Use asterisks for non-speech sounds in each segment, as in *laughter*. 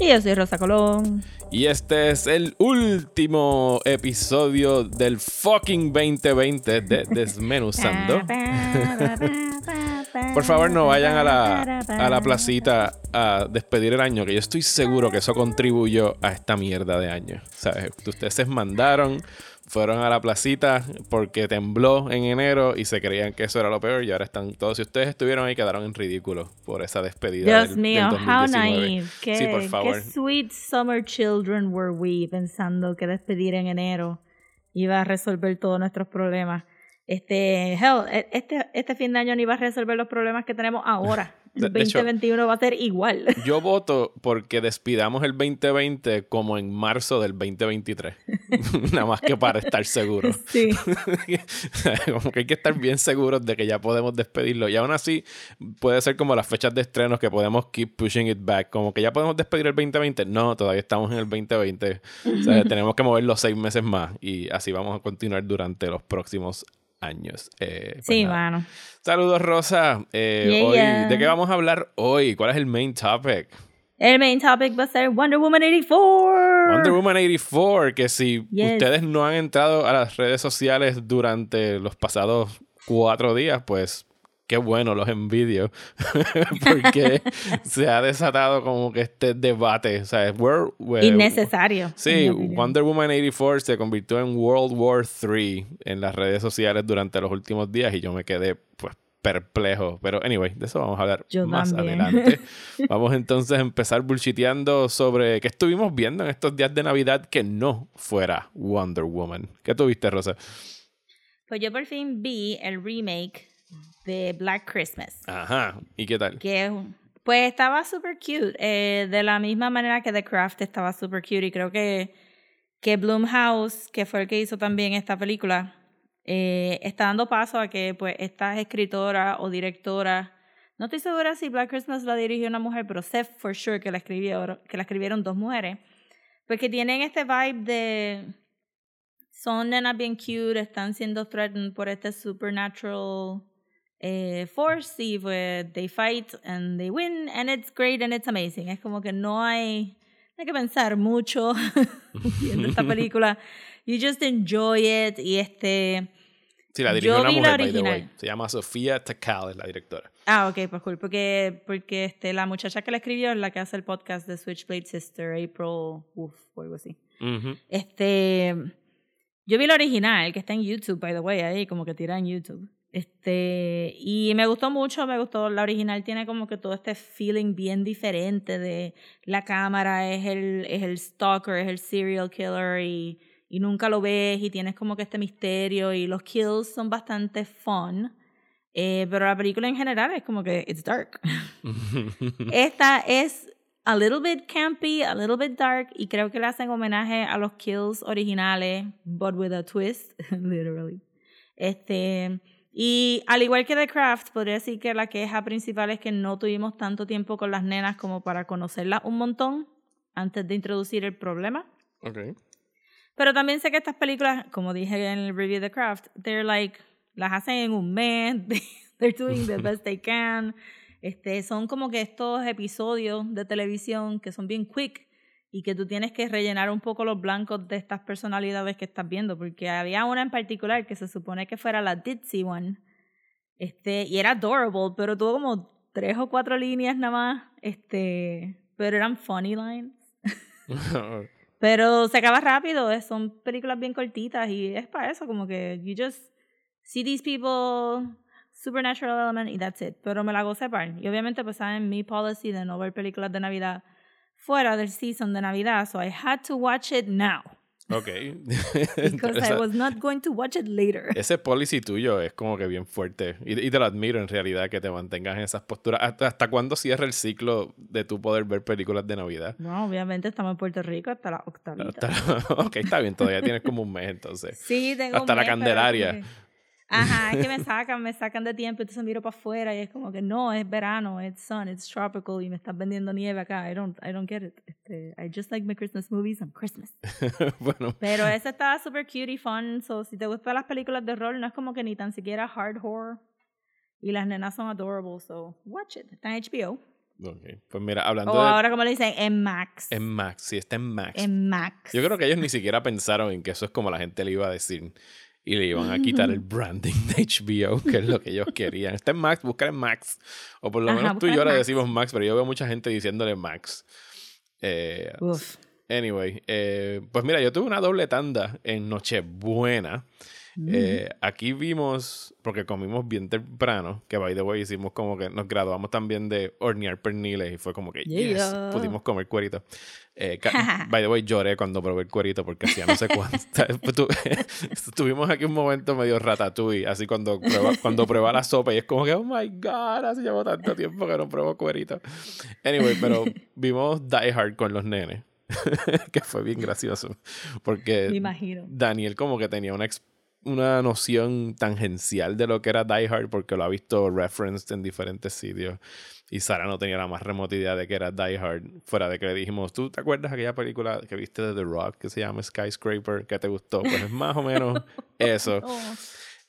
Y yo soy Rosa Colón. y este es el último episodio del fucking 2020 de *laughs* Desmenuzando. Por favor no vayan a la, a la placita a despedir el año, que yo estoy seguro que eso contribuyó a esta mierda de año. ¿Sabes? Ustedes se mandaron, fueron a la placita porque tembló en enero y se creían que eso era lo peor y ahora están todos. Si ustedes estuvieron ahí, quedaron en ridículo por esa despedida. Dios del- mío, del how 2019. naive. Qué, sí, por qué favor. sweet summer children were we pensando que despedir en enero iba a resolver todos nuestros problemas. Este, hell, e- este, este fin de año no iba a resolver los problemas que tenemos ahora. *laughs* De- El de hecho- 2021 va a ser igual. *laughs* Yo voto porque despidamos el 2020 como en marzo del 2023. *laughs* Nada más que para estar seguros. *laughs* sí. como que hay que estar bien seguros de que ya podemos despedirlo. Y aún así, puede ser como las fechas de estrenos que podemos keep pushing it back. Como que ya podemos despedir el 2020. No, todavía estamos en el 2020. O sea, tenemos que mover los seis meses más. Y así vamos a continuar durante los próximos años. Eh, pues Sí, nada. mano. Saludos, Rosa. Eh, Yeah, hoy, yeah. ¿De qué vamos a hablar hoy? ¿Cuál es el main topic? El main topic va a ser Wonder Woman 84. Wonder Woman 84, que si Yes. ustedes no han entrado a las redes sociales durante los pasados cuatro días, pues qué bueno, los envidio, *laughs* porque *laughs* se ha desatado como que este debate, o sea, we're- we're- Innecesario. Sí. Wonder Woman 84 se convirtió en World War 3 en las redes sociales durante los últimos días y yo me quedé pues perplejo. Pero anyway, de eso vamos a hablar Yo más también. adelante. *laughs* vamos entonces a empezar bullshiteando sobre qué estuvimos viendo en estos días de Navidad que no fuera Wonder Woman. ¿Qué tuviste, Rosa? Pues yo por fin vi el remake de Black Christmas. Ajá, ¿y qué tal? que pues estaba super cute eh, de la misma manera que The Craft estaba super cute y creo que que Blumhouse que fue el que hizo también esta película eh, está dando paso a que pues estas escritoras o directoras no estoy segura si Black Christmas la dirigió una mujer pero sé for sure que la escribieron que la escribieron dos mujeres porque tienen este vibe de son nenas bien cute están siendo threatened por este supernatural eh, force y pues they fight and they win and it's great and it's amazing. Es como que no hay, hay que pensar mucho *laughs* viendo esta *laughs* película. You just enjoy it y este... Sí, la dirigió una mujer, by the way. Se llama Sofía Takal, es la directora. Ah, ok, pues cool. Porque, porque este, la muchacha que la escribió es la que hace el podcast de Switchblade Sister, April, uf, o algo así. Ujú. Este, yo vi la original, que está en YouTube, by the way, ahí como que tira en YouTube. Este, y me gustó mucho, me gustó. La original tiene como que todo este feeling bien diferente de la cámara, es el, es el stalker, es el serial killer y, y nunca lo ves y tienes como que este misterio y los kills son bastante fun. Eh, pero la película en general es como que it's dark. *laughs* Esta es a little bit campy, a little bit dark, y creo que le hacen homenaje a los kills originales, but with a twist, *laughs* literally. Este, y al igual que The Craft, podría decir que la queja principal es que no tuvimos tanto tiempo con las nenas como para conocerlas un montón antes de introducir el problema. Ok. Pero también sé que estas películas, como dije en el review de The Craft, they're like, las hacen en un mes, *laughs* they're doing the best they can. Este, son como que estos episodios de televisión que son bien quick y que tú tienes que rellenar un poco los blancos de estas personalidades que estás viendo, porque había una en particular que se supone que fuera la Ditzy one, este, y era adorable, pero tuvo como tres o cuatro líneas nada más, este, pero eran funny lines. *laughs* Pero se acaba rápido, es- son películas bien cortitas y es para eso, como que you just see these people, supernatural element y that's it. Pero me la gocé par. Y obviamente pues saben mi policy de no ver películas de Navidad fuera del season de Navidad, so I had to watch it now. Ok. *laughs* Because I was not going to watch it later. *laughs* ese policy tuyo es como que bien fuerte. Y, y te lo admiro en realidad que te mantengas en esas posturas. ¿Hasta, hasta cuándo cierra el ciclo de tu poder ver películas de Navidad? No, obviamente estamos en Puerto Rico hasta la octavita. Hasta- *laughs* ok, está bien, todavía tienes como un mes entonces. Sí, tengo un Hasta la mes, pero es Candelaria. que- Ajá, es que me *laughs* sacan, me sacan de tiempo, entonces miro para afuera y es como que no, es verano, it's sun, it's tropical y me están vendiendo nieve acá. I don't, I don't get it. Este, I just like my Christmas movies on Christmas. *laughs* bueno, Pero ese estaba super cute y fun, so si te gustan las películas de rol, no es como que ni tan siquiera hard horror. Y las nenas son adorable, so watch it. Está en HBO. ok. pues mira, hablando O de... ahora como le dicen, en Max. En Max, sí, está en Max. En Max. Yo creo que ellos ni siquiera pensaron en que eso es como la gente le iba a decir. Y le iban a quitar el *laughs* branding de HBO, que es lo que ellos querían. Está en Max, buscar en Max. O por lo Ajá, menos tú y yo Max. decimos Max, pero yo veo mucha gente diciéndole Max. Eh, Uf. anyway, eh, pues mira, yo tuve una doble tanda en Nochebuena. Eh, aquí vimos, porque comimos bien temprano, que by the way hicimos como que nos graduamos también de hornear perniles y fue como que, yes, Yeah. pudimos comer cuerito. Eh, *laughs* by the way, lloré cuando probé el cuerito porque hacía no sé cuánto. *laughs* Pues tu- *laughs* Tuvimos aquí un momento medio ratatouille, así cuando prueba, cuando prueba la sopa y es como que, oh my god, hace llevo tanto tiempo que no pruebo cuerito. Anyway, pero vimos Die Hard con los nenes, que fue bien gracioso, porque Me imagino. Daniel como que tenía una, una noción tangencial de lo que era Die Hard porque lo ha visto referenced en diferentes sitios. Y Sara no tenía la más remota idea de que era Die Hard. Fuera de que le dijimos, ¿tú te acuerdas aquella película que viste de The Rock que se llama Skyscraper? que te gustó? Pues es más o menos *laughs* eso. Oh.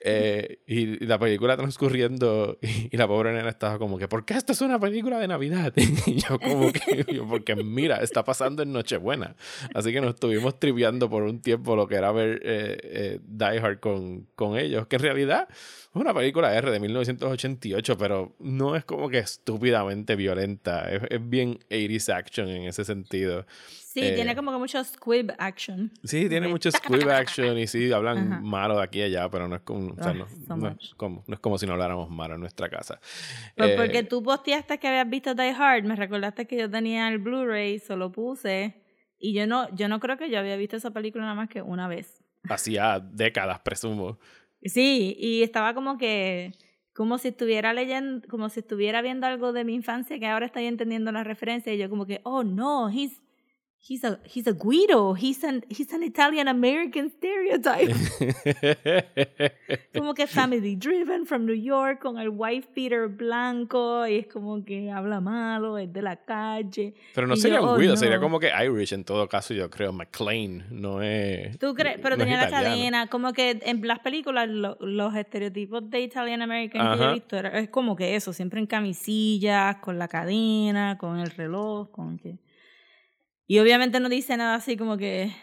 Eh, y, y la película transcurriendo y, y la pobre nena estaba como que, ¿por qué esto es una película de Navidad? *laughs* Y yo como que, yo, porque mira, está pasando en Nochebuena. Así que nos estuvimos triviando por un tiempo lo que era ver eh, eh, Die Hard con, con ellos, que en realidad es una película R de 1988, pero no es como que estúpidamente violenta, es, es bien 80s action en ese sentido. Sí, Eh, tiene como que mucho squib action. Sí, tiene mucho squib *laughs* action y sí, hablan Ajá. malo de aquí y allá, pero no es como, o sea, no, so no es como, no es como si no habláramos malo en nuestra casa. Pues Eh, porque tú posteaste que habías visto Die Hard, me recordaste que yo tenía el Blu-ray, solo puse. Y yo no, yo no creo que yo había visto esa película nada más que una vez. Hacía décadas, presumo. Sí, y estaba como que, como si estuviera leyendo, como si estuviera viendo algo de mi infancia que ahora estoy entendiendo la referencia. Y yo como que, oh no, he's, he's a, he's a Guido, he's an, he's an Italian American stereotype. *laughs* como que family driven from New York con el wife Peter blanco y es como que habla malo, es de la calle. Pero no Y sería yo, un oh, Guido, sería no. como que Irish en todo caso, yo creo. McLean, no es. ¿Tú crees? Pero no tenía la italiano. cadena, como que en las películas lo- los estereotipos de Italian American que he visto era- es como que eso, siempre en camisillas, con la cadena, con el reloj, con que... Y obviamente no dice nada así como que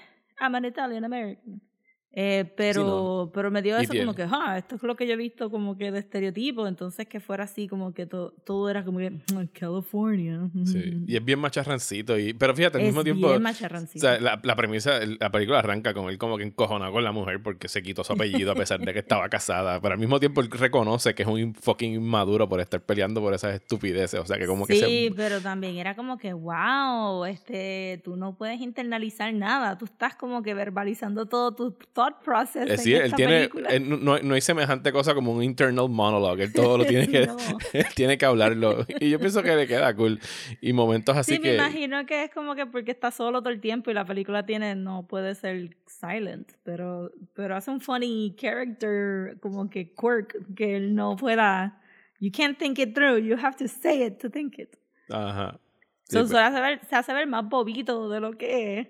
I'm an Italian American. Eh, pero, no. pero me dio eso como que, ah, esto es lo que yo he visto como que de estereotipo, entonces que fuera así como que to- todo era como que "Mm, California. *laughs* Sí, y es bien macharrancito. Y, pero fíjate, al es mismo tiempo. bien O macharrancito. sea, la, la premisa, la película arranca con él como que encojonado con la mujer porque se quitó su apellido a pesar de que estaba *laughs* casada. Pero al mismo tiempo él reconoce que es un fucking inmaduro por estar peleando por esas estupideces. O sea, que como que Sí, se... pero también era como que, wow, este, tú no puedes internalizar nada, tú estás como que verbalizando todo tu thought process. En sí, él esta tiene, él no- no, hay semejante cosa como un internal monologue. Él todo lo tiene *laughs* que, No. él *laughs* tiene que hablarlo. Y yo pienso que le queda cool. Y momentos así sí, que... me imagino que es como que porque está solo todo el tiempo y la película tiene, no puede ser silent, pero, pero hace un funny character, como que quirk, que él no pueda, you can't think it through, you have to say it to think it. Ajá. Sí, So, pues, se, hace ver, se hace ver más bobito de lo que es.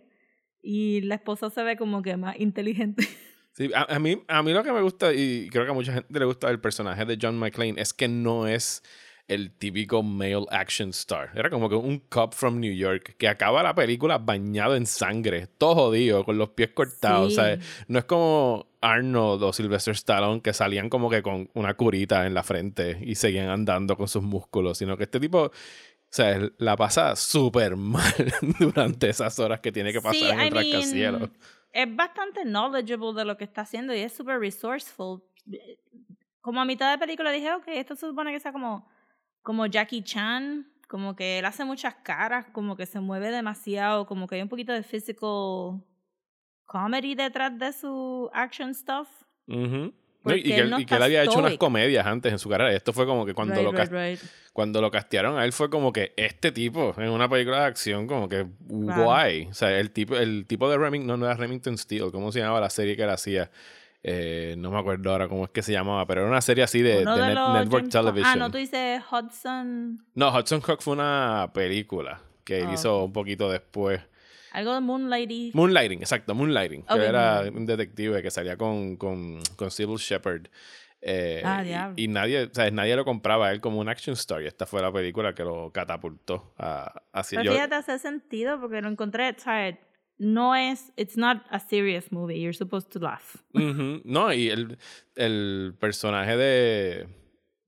Y la esposa se ve como que más inteligente. *laughs* sí, a, a mí, a mí lo que me gusta, y creo que a mucha gente le gusta el personaje de John McClane, es que no es el típico male action star. Era como que un cop from New York que acaba la película bañado en sangre, todo jodido, con los pies cortados. Sí. O sea, no es como Arnold o Sylvester Stallone que salían como que con una curita en la frente y seguían andando con sus músculos, sino que este tipo, o sea, la pasa súper mal *laughs* durante esas horas que tiene que pasar Sí, en el rascacielos. es bastante knowledgeable de lo que está haciendo y es súper resourceful. Como a mitad de película dije, ok, esto se supone que sea como, como Jackie Chan, como que él hace muchas caras, como que se mueve demasiado, como que hay un poquito de physical comedy detrás de su action stuff. Ujú. No, y, que, él no y que él está había hecho unas comedias antes en su carrera. Y esto fue como que cuando, Right, lo, right, cuando lo castearon a él fue como que este tipo en una película de acción como que guay. O sea, el tipo, el tipo de Remington, no, no era Remington Steel, ¿cómo se llamaba la serie que él hacía? Eh, no me acuerdo ahora cómo es que se llamaba, pero era una serie así de, Uno de de net- los Network James Television. Ah, no, tú dices Hudson. No, Hudson Hawk fue una película que él Oh. hizo un poquito después. Algo de Moonlight. Moonlighting, exacto, Moonlighting. Ok, que era Moonlighting. un detective que salía con, con, con Sybil Shepherd. Eh, Ah, y- y, nadie, o sea, nadie lo compraba a él como un action story. Esta fue la película que lo catapultó a, hacia Pero yo. fíjate, hace sentido porque lo encontré, ¿sabes? No es, it's not a serious movie. You're supposed to laugh. No, y el, el personaje de,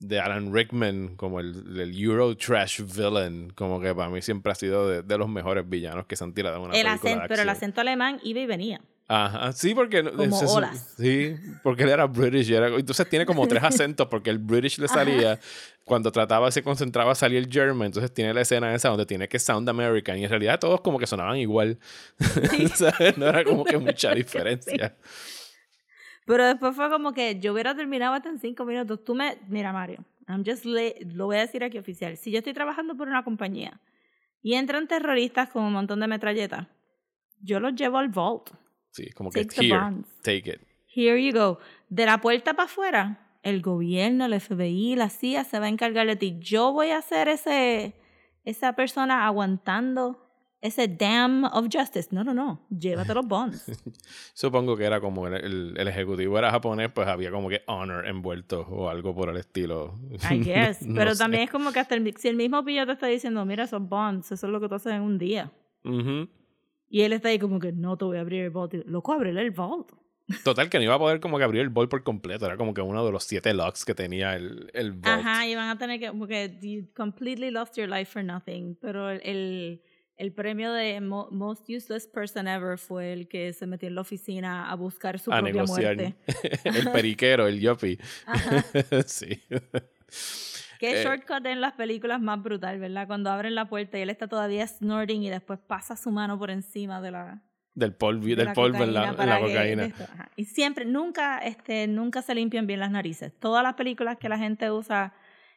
de Alan Rickman, como el, el Euro Trash Villain, como que para mí siempre ha sido de, de los mejores villanos que se han tirado en una El película acento, de pero el acento alemán iba y venía. Ajá, sí, porque... Como se olas. Sí, porque él era British. y era- entonces tiene como tres acentos porque el British le salía, cuando trataba, se concentraba, salía el German. Entonces tiene la escena esa donde tiene que sound American. Y en realidad todos como que sonaban igual. ¿Sabes? *laughs* No era como que mucha *laughs* diferencia. Pero después fue como que yo hubiera terminado hasta en cinco minutos. Tú me, mira Mario, I'm just lo voy a decir aquí oficial. Si yo estoy trabajando por una compañía y entran terroristas con un montón de metralletas, yo los llevo al vault. Sí, como que here, take it. Here you go. De la puerta para afuera, el gobierno, el FBI, la CIA se va a encargar de ti. Yo voy a ser ese, esa persona aguantando ese dam of justice. No, no, no. Llévate los bonds. *laughs* Supongo que era como el, el- el ejecutivo era japonés, pues había como que honor envuelto o algo por el estilo. I *laughs* guess. No Pero sé. también es como que hasta el, si el mismo pillo te está diciendo, mira esos bonds, eso es lo que tú haces en un día. Y él está ahí como que no te voy a abrir el vault. Loco, ábrele el vault. *laughs* Total, que no iba a poder como que abrir el bol por completo. Era como que uno de los siete locks que tenía el, el vault. Ajá, y van a tener que, como que you completely lost your life for nothing. Pero el, el, premio de mo- Most Useless Person Ever fue el que se metió en la oficina a buscar su a propia negociar. muerte. *laughs* el periquero, el. Ajá. *laughs* sí. Qué Eh. shortcut en las películas más brutal, ¿verdad? Cuando abren la puerta y él está todavía snorting y después pasa su mano por encima de la, Del polvo, de del la polvo en la, cocaína la. Y siempre, nunca, este, nunca se limpian bien las narices. Todas las películas que la gente usa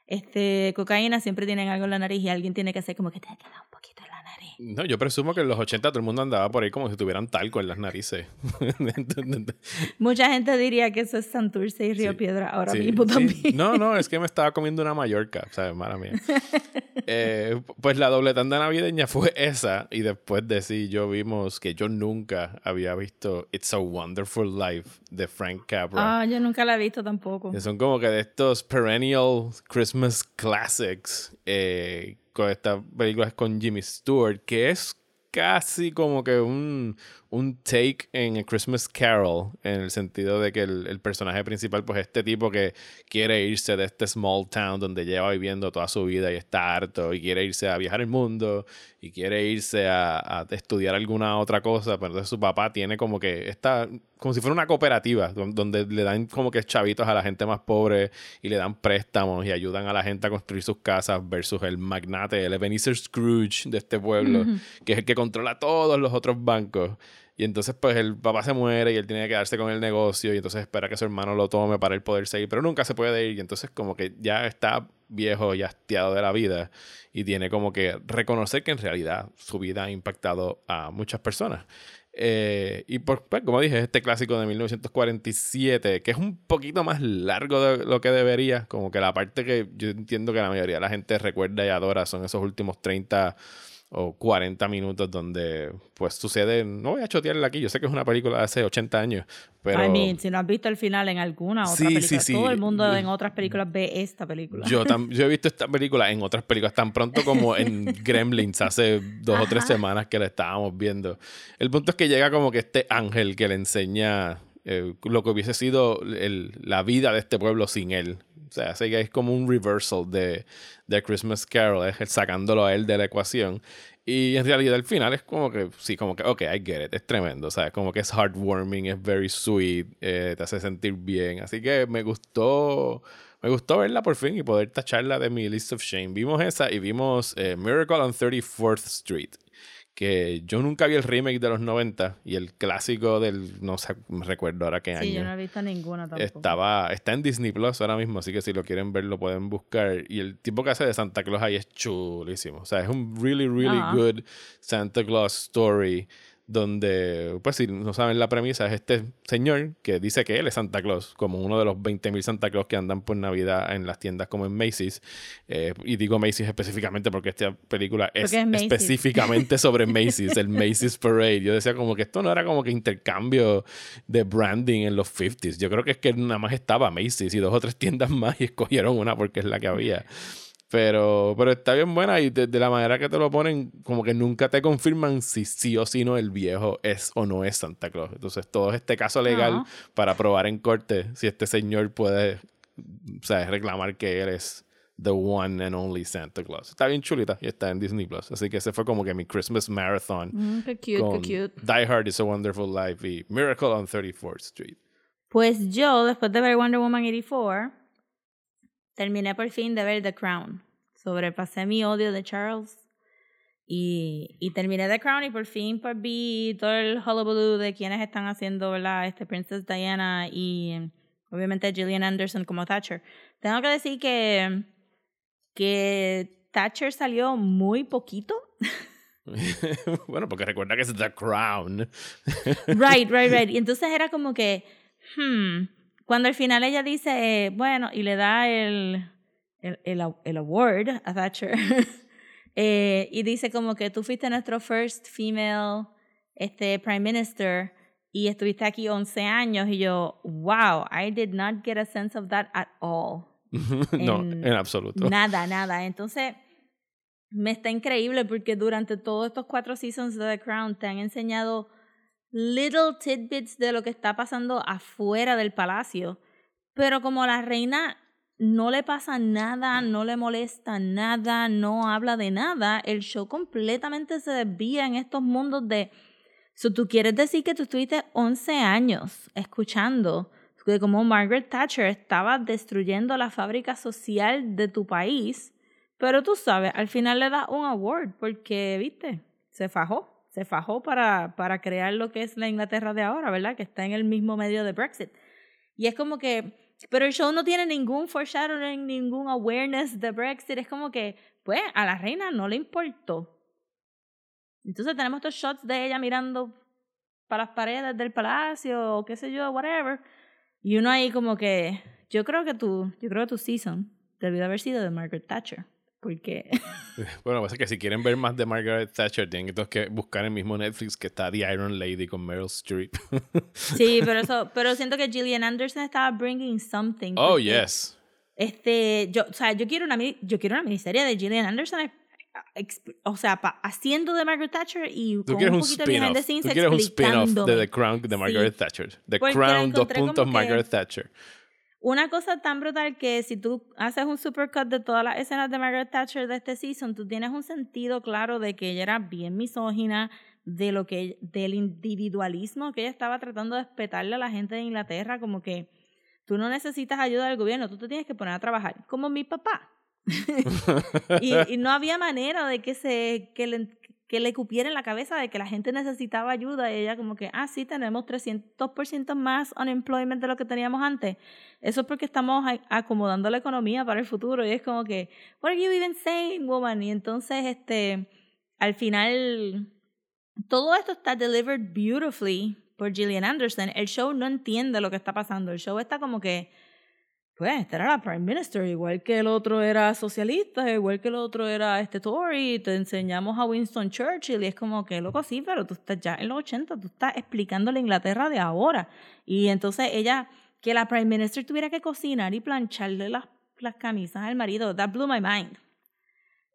este, cocaína siempre tienen algo en la nariz y alguien tiene que hacer como que te queda un poquito en la. No, yo presumo que en los 80 todo el mundo andaba por ahí como si tuvieran talco en las narices. *laughs* Mucha gente diría que eso es Santurce y Río Sí, Piedra ahora Sí, mismo sí. también. No, no, es que me estaba comiendo una Mallorca, ¿sabes? Mala mía. *laughs* Eh, pues la doble tanda navideña fue esa. Y después de sí, yo vimos que yo nunca había visto It's a Wonderful Life de Frank Capra. Ah, yo nunca la he visto tampoco. Que son como que de estos perennial Christmas classics. Eh, con estas películas con Jimmy Stewart, que es casi como que un, un take en A Christmas Carol, en el sentido de que el, el personaje principal, pues este tipo que quiere irse de este small town donde lleva viviendo toda su vida y está harto y quiere irse a viajar el mundo y quiere irse a, a estudiar alguna otra cosa, pero entonces su papá tiene como que esta, como si fuera una cooperativa, don- donde le dan como que chavitos a la gente más pobre y le dan préstamos y ayudan a la gente a construir sus casas versus el magnate, el Ebenezer Scrooge de este pueblo, que es el que controla todos los otros bancos. Y entonces, pues, el papá se muere y él tiene que quedarse con el negocio y entonces espera que su hermano lo tome para él poder seguir, pero nunca se puede ir y entonces como que ya está viejo y hastiado de la vida y tiene como que reconocer que en realidad su vida ha impactado a muchas personas. Eh, y por, pues, como dije, este clásico de 1947, que es un poquito más largo de lo que debería, como que la parte que yo entiendo que la mayoría de la gente recuerda y adora son esos últimos 30 o 40 minutos donde pues sucede, no voy a chotearla aquí, yo sé que es una película de hace 80 años, pero I mean, si no has visto el final en alguna otra Sí, película, sí, sí. todo el mundo en otras películas ve esta película. yo, tam- *laughs* yo he visto esta película en otras películas tan pronto como en *laughs* Gremlins hace dos o tres semanas que la estábamos viendo. El punto es que llega como que este ángel que le enseña eh, lo que hubiese sido el- la vida de este pueblo sin él. O sea, así que es como un reversal de, de Christmas Carol, es sacándolo a él de la ecuación. Y en realidad al final es como que, sí, como que, ok, I get it, es tremendo, ¿sabes? Como que es heartwarming, es very sweet, eh, te hace sentir bien. Así que me gustó, me gustó verla por fin y poder tacharla de mi list of shame. Vimos esa y vimos eh, Miracle on 34th Street, que yo nunca vi el remake de los 90 y el clásico del, no sé, recuerdo ahora qué Sí, yo año. no he visto ninguna tampoco. Estaba, está en Disney Plus ahora mismo, así que si lo quieren ver lo pueden buscar. Y el tipo que hace de Santa Claus ahí es chulísimo. O sea, es un really, really good Santa Claus story. Donde, pues si no saben la premisa, es este señor que dice que él es Santa Claus, como uno de los 20.000 Santa Claus que andan por Navidad en las tiendas como en Macy's. Eh, y digo Macy's específicamente porque esta película es, es específicamente sobre *laughs* Macy's, el Macy's Parade. Yo decía como que esto no era como que intercambio de branding en los 50s. Yo creo que es que nada más estaba Macy's y dos o tres tiendas más y escogieron una porque es la que había. Pero, pero está bien buena y de, de la manera que te lo ponen, como que nunca te confirman si sí o si no el viejo es o no es Santa Claus. Entonces, todo este caso legal Ajá. para probar en corte si este señor puede o sea, reclamar que él es the one and only Santa Claus. Está bien chulita y está en Disney Plus. Así que ese fue como que mi Christmas marathon Mm, qué cute, con qué cute. Die Hard is a Wonderful Life y Miracle on 34th Street. Pues yo, después de ver Wonder Woman 84, terminé por fin de ver The Crown. Sobrepasé mi odio de Charles. Y, y terminé The Crown y por fin pues, vi todo el hullabaloo de quienes están haciendo, ¿verdad? Este Princess Diana y obviamente Gillian Anderson como Thatcher. Tengo que decir que, que Thatcher salió muy poquito. *laughs* bueno, porque recuerda que es The Crown. Right, right, right. Y entonces era como que, hmm, cuando al final ella dice, eh, bueno, y le da el, el, el, el award a Thatcher, *laughs* eh, y dice como que tú fuiste nuestro first female este, prime minister y estuviste aquí 11 años, y yo, wow, I did not get a sense of that at all. *laughs* no, En- en absoluto. Nada, nada. Entonces, me está increíble porque durante todos estos cuatro seasons de The Crown te han enseñado little tidbits de lo que está pasando afuera del palacio. Pero como la reina no le pasa nada, no le molesta nada, no habla de nada, el show completamente se desvía en estos mundos de... So, tú quieres decir que tú estuviste 11 años escuchando de cómo Margaret Thatcher estaba destruyendo la fábrica social de tu país, pero tú sabes, al final le da un award porque, viste, se fajó, se fajó para, para crear lo que es la Inglaterra de ahora, ¿verdad? Que está en el mismo medio de Brexit. Y es como que, pero el show no tiene ningún foreshadowing, ningún awareness de Brexit, es como que, pues, a la reina no le importó. Entonces tenemos estos shots de ella mirando para las paredes del palacio o qué sé yo, whatever. Y uno ahí como que, yo creo que tu, yo creo que tu season debió haber sido de Margaret Thatcher. Porque, *laughs* Bueno, pasa que si quieren ver más de Margaret Thatcher, tienen que buscar el mismo Netflix que está The Iron Lady con Meryl Streep. *laughs* sí, pero eso, pero siento que Gillian Anderson estaba bringing something. oh, yes. Este, yo, o sea, yo quiero una, yo quiero una miniserie de Gillian Anderson, o sea, pa- haciendo de Margaret Thatcher y Tú con quieres un un poquito de behind the scenes Tú quieres un spin-off de. The Crown de Margaret Thatcher. The Porque Crown, dos puntos, que- Margaret Thatcher. Una cosa tan brutal que si tú haces un supercut de todas las escenas de Margaret Thatcher de este season, tú tienes un sentido claro de que ella era bien misógina, de lo que del individualismo que ella estaba tratando de espetarle a la gente de Inglaterra, como que tú no necesitas ayuda del gobierno, tú te tienes que poner a trabajar, como mi papá. *laughs* y, y no había manera de que se que que le cupiera en la cabeza de que la gente necesitaba ayuda y ella como que, ah, sí, tenemos 300% más unemployment de lo que teníamos antes. Eso es porque estamos acomodando la economía para el futuro y es como que, what are you even saying, woman? Y entonces, este, al final, todo esto está delivered beautifully por Gillian Anderson. El show no entiende lo que está pasando. El show está como que, pues, esta era la Prime Minister, igual que el otro era socialista, igual que el otro era este Tory, te enseñamos a Winston Churchill y es como que, loco, sí, pero tú estás ya en los 80, tú estás explicando la Inglaterra de ahora. Y entonces ella, que la Prime Minister tuviera que cocinar y plancharle las, las camisas al marido, that blew my mind.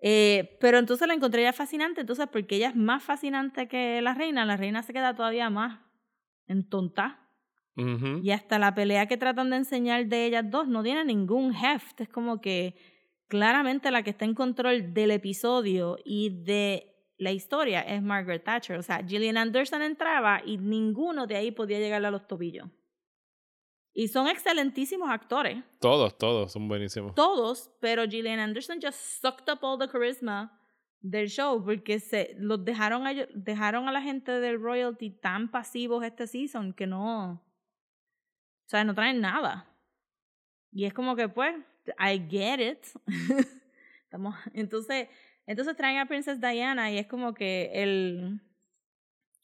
Eh, pero entonces la encontré ya fascinante, entonces porque ella es más fascinante que la reina, la reina se queda todavía más entontada. Y hasta la pelea que tratan de enseñar de ellas dos no tiene ningún heft. Es como que claramente la que está en control del episodio y de la historia es Margaret Thatcher. O sea, Gillian Anderson entraba y ninguno de ahí podía llegarle a los tobillos. Y son excelentísimos actores, Todos, todos son buenísimos. todos, pero Gillian Anderson just sucked up all the charisma del show porque se los dejaron a, ellos- dejaron a la gente del royalty tan pasivos este season que no o sea no traen nada. Y es como que pues I get it. *laughs* Estamos, entonces entonces traen a Princess Diana y es como que el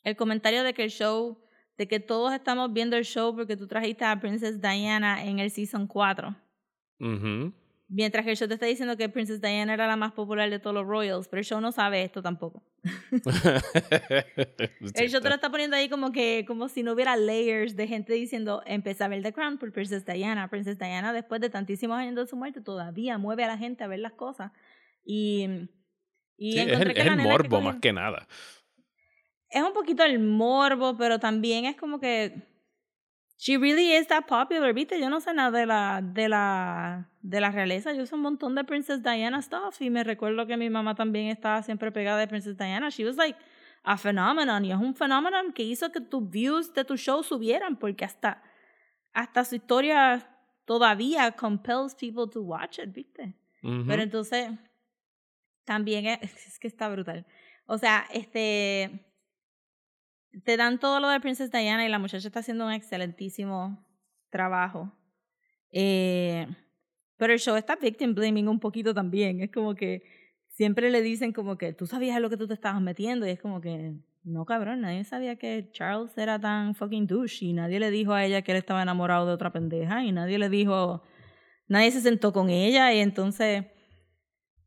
el comentario de que el show de que todos estamos viendo el show porque tú trajiste a Princess Diana en el season 4 Ujú. Mientras que el show te está diciendo que Princess Diana era la más popular de todos los Royals, pero el show no sabe esto tampoco. *laughs* El show te lo está poniendo ahí como que como si no hubiera layers de gente diciendo, empecé a ver The Crown por Princess Diana. Princess Diana después de tantísimos años de su muerte todavía mueve a la gente a ver las cosas. Y, y Sí, es el, que es el que morbo más que nada. es un poquito el morbo, pero también es como que she really is that popular, ¿viste? Yo no sé nada de la de la de la realeza, yo sé un montón de Princess Diana stuff y me recuerdo que mi mamá también estaba siempre pegada de Princess Diana. She was like a phenomenon y es un phenomenon que hizo que tus views de tu show subieran porque hasta hasta su historia todavía compels people to watch it, ¿viste? Pero entonces, también es, es que está brutal. O sea, este. Te dan todo lo de Princess Diana y la muchacha está haciendo un excelentísimo trabajo. Eh, pero el show está victim blaming un poquito también. Es como que siempre le dicen como que tú sabías lo que tú te estabas metiendo y es como que no cabrón, nadie sabía que Charles era tan fucking douche y nadie le dijo a ella que él estaba enamorado de otra pendeja y nadie le dijo nadie se sentó con ella y entonces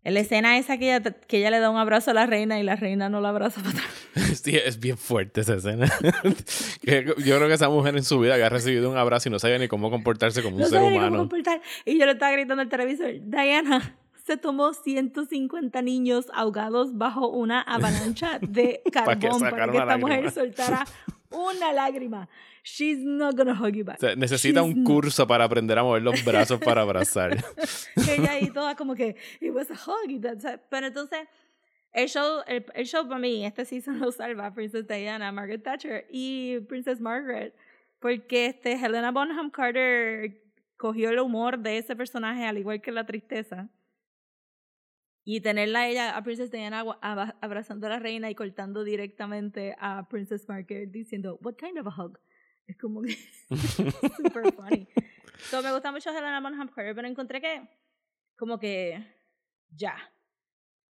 en la escena esa que ella, que ella le da un abrazo a la reina y la reina no la abraza para atrás. *laughs* Sí, es bien fuerte esa escena. *laughs* Yo creo que esa mujer en su vida había recibido un abrazo y no sabía ni cómo comportarse como un No ser sabía ni cómo humano. comportar. Y yo le estaba gritando al televisor, Diana, se tomó 150 niños ahogados bajo una avalancha de *laughs* Para que carbón para que, esta mujer lágrima. soltara una lágrima. She's not gonna hug you back. O sea, necesita She's un not. curso para aprender a mover los brazos para abrazar. *laughs* que ella ahí *laughs* toda como que it was a hug pero entonces el show el, el show para mí este season lo salva Princess Diana Margaret Thatcher y Princess Margaret porque este Helena Bonham Carter cogió el humor de ese personaje al igual que la tristeza y tenerla a ella a Princess Diana abrazando a la reina y cortando directamente a Princess Margaret diciendo what kind of a hug es como que *laughs* *laughs* super funny So, me gusta mucho Helena Bonham Carter, pero encontré que como que ya.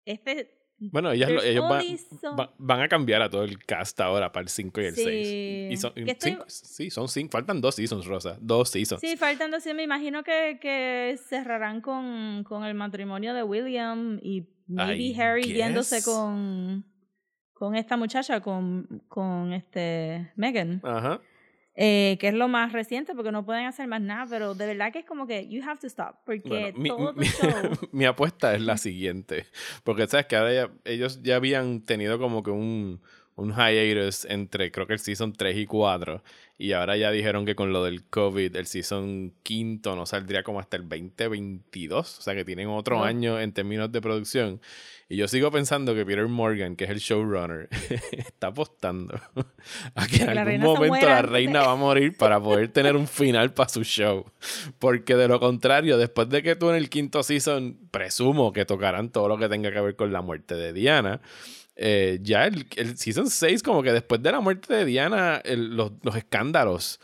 Este Bueno, ellas, ellos van, so- va- van a cambiar a todo el cast ahora para el 5 y el Sí. 6. Y son, estoy- cinco- sí, son cinco. Faltan dos seasons, Rosa. Dos seasons. Sí, faltando así, me imagino que, que cerrarán con, con el matrimonio de William y maybe I Harry yéndose guess. con con esta muchacha, con, con este Megan, Ajá. Eh, que es lo más reciente porque no pueden hacer más nada, pero de verdad que es como que you have to stop porque Bueno, mi, todo mi- show *laughs* mi apuesta es la siguiente. Porque sabes que ahora ya- ellos ya habían tenido como que un, un hiatus entre creo que el season 3 y 4. Y ahora ya dijeron que con lo del COVID, el season quinto no saldría como hasta el 2022. O sea que tienen otro año en términos de producción. Y yo sigo pensando que Peter Morgan, que es el showrunner, *laughs* está apostando a que en la algún momento la reina va a morir para poder tener un final para su show. Porque de lo contrario, después de que tú en el quinto season, presumo que tocarán todo lo que tenga que ver con la muerte de Diana. Eh, ya el, el season 6, como que después de la muerte de Diana, los, los escándalos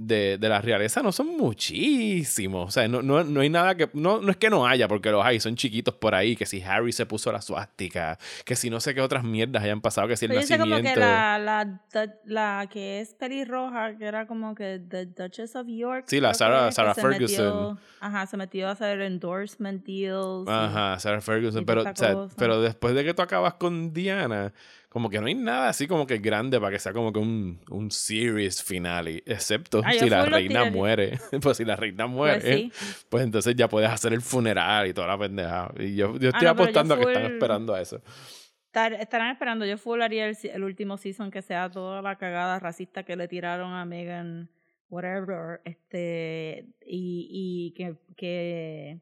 de, de la realeza no son muchísimos. O sea, no, no, no hay nada que. No, no es que no haya, porque los hay, son chiquitos por ahí. Que si Harry se puso la suástica, que si no sé qué otras mierdas hayan pasado, que si el Pero sé como nacimiento. que la, la, du- la que es pelirroja, que era como que The Duchess of York. Sí, la Sarah- Sarah se Ferguson. metió- ajá, se metió a hacer endorsement deals. Ajá, Sarah Ferguson. Pero, o sea, pero después de que tú acabas con Diana, como que no hay nada así como que grande para que sea como que un, un series finale. Excepto Ah, si la reina muere. *laughs* pues si la reina muere, Pues pues, sí. entonces ya puedes hacer el funeral y toda la pendeja. Y yo, yo estoy Ah, no, yo apostando a que están esperando a eso. Estar- estarán esperando. Yo full haría el, último season que sea toda la cagada racista que le tiraron a Megan, whatever, este, y, y que, que,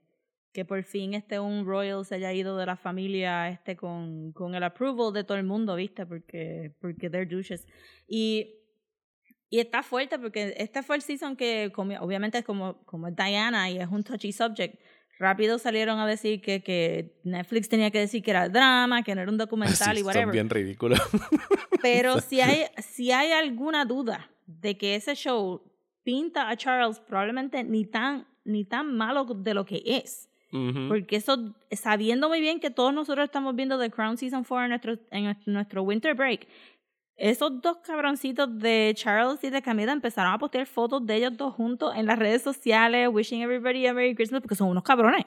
que por fin este un royal se haya ido de la familia este con, con el approval de todo el mundo, ¿viste? Porque, porque they're douches. Y, y está fuerte porque este fue el season que, obviamente es como, como es Diana y es un touchy subject, rápido salieron a decir que, que Netflix tenía que decir que era drama, que no era un *laughs* documental Sí, y son whatever. bien ridículos. *laughs* Pero si hay, si hay alguna duda de que ese show pinta a Charles probablemente ni tan, ni tan malo de lo que es. Porque eso, sabiendo muy bien que todos nosotros estamos viendo The Crown Season 4 en nuestro, en nuestro winter break, esos dos cabroncitos de Charles y de Camila empezaron a postear fotos de ellos dos juntos en las redes sociales, wishing everybody a Merry Christmas, porque son unos cabrones.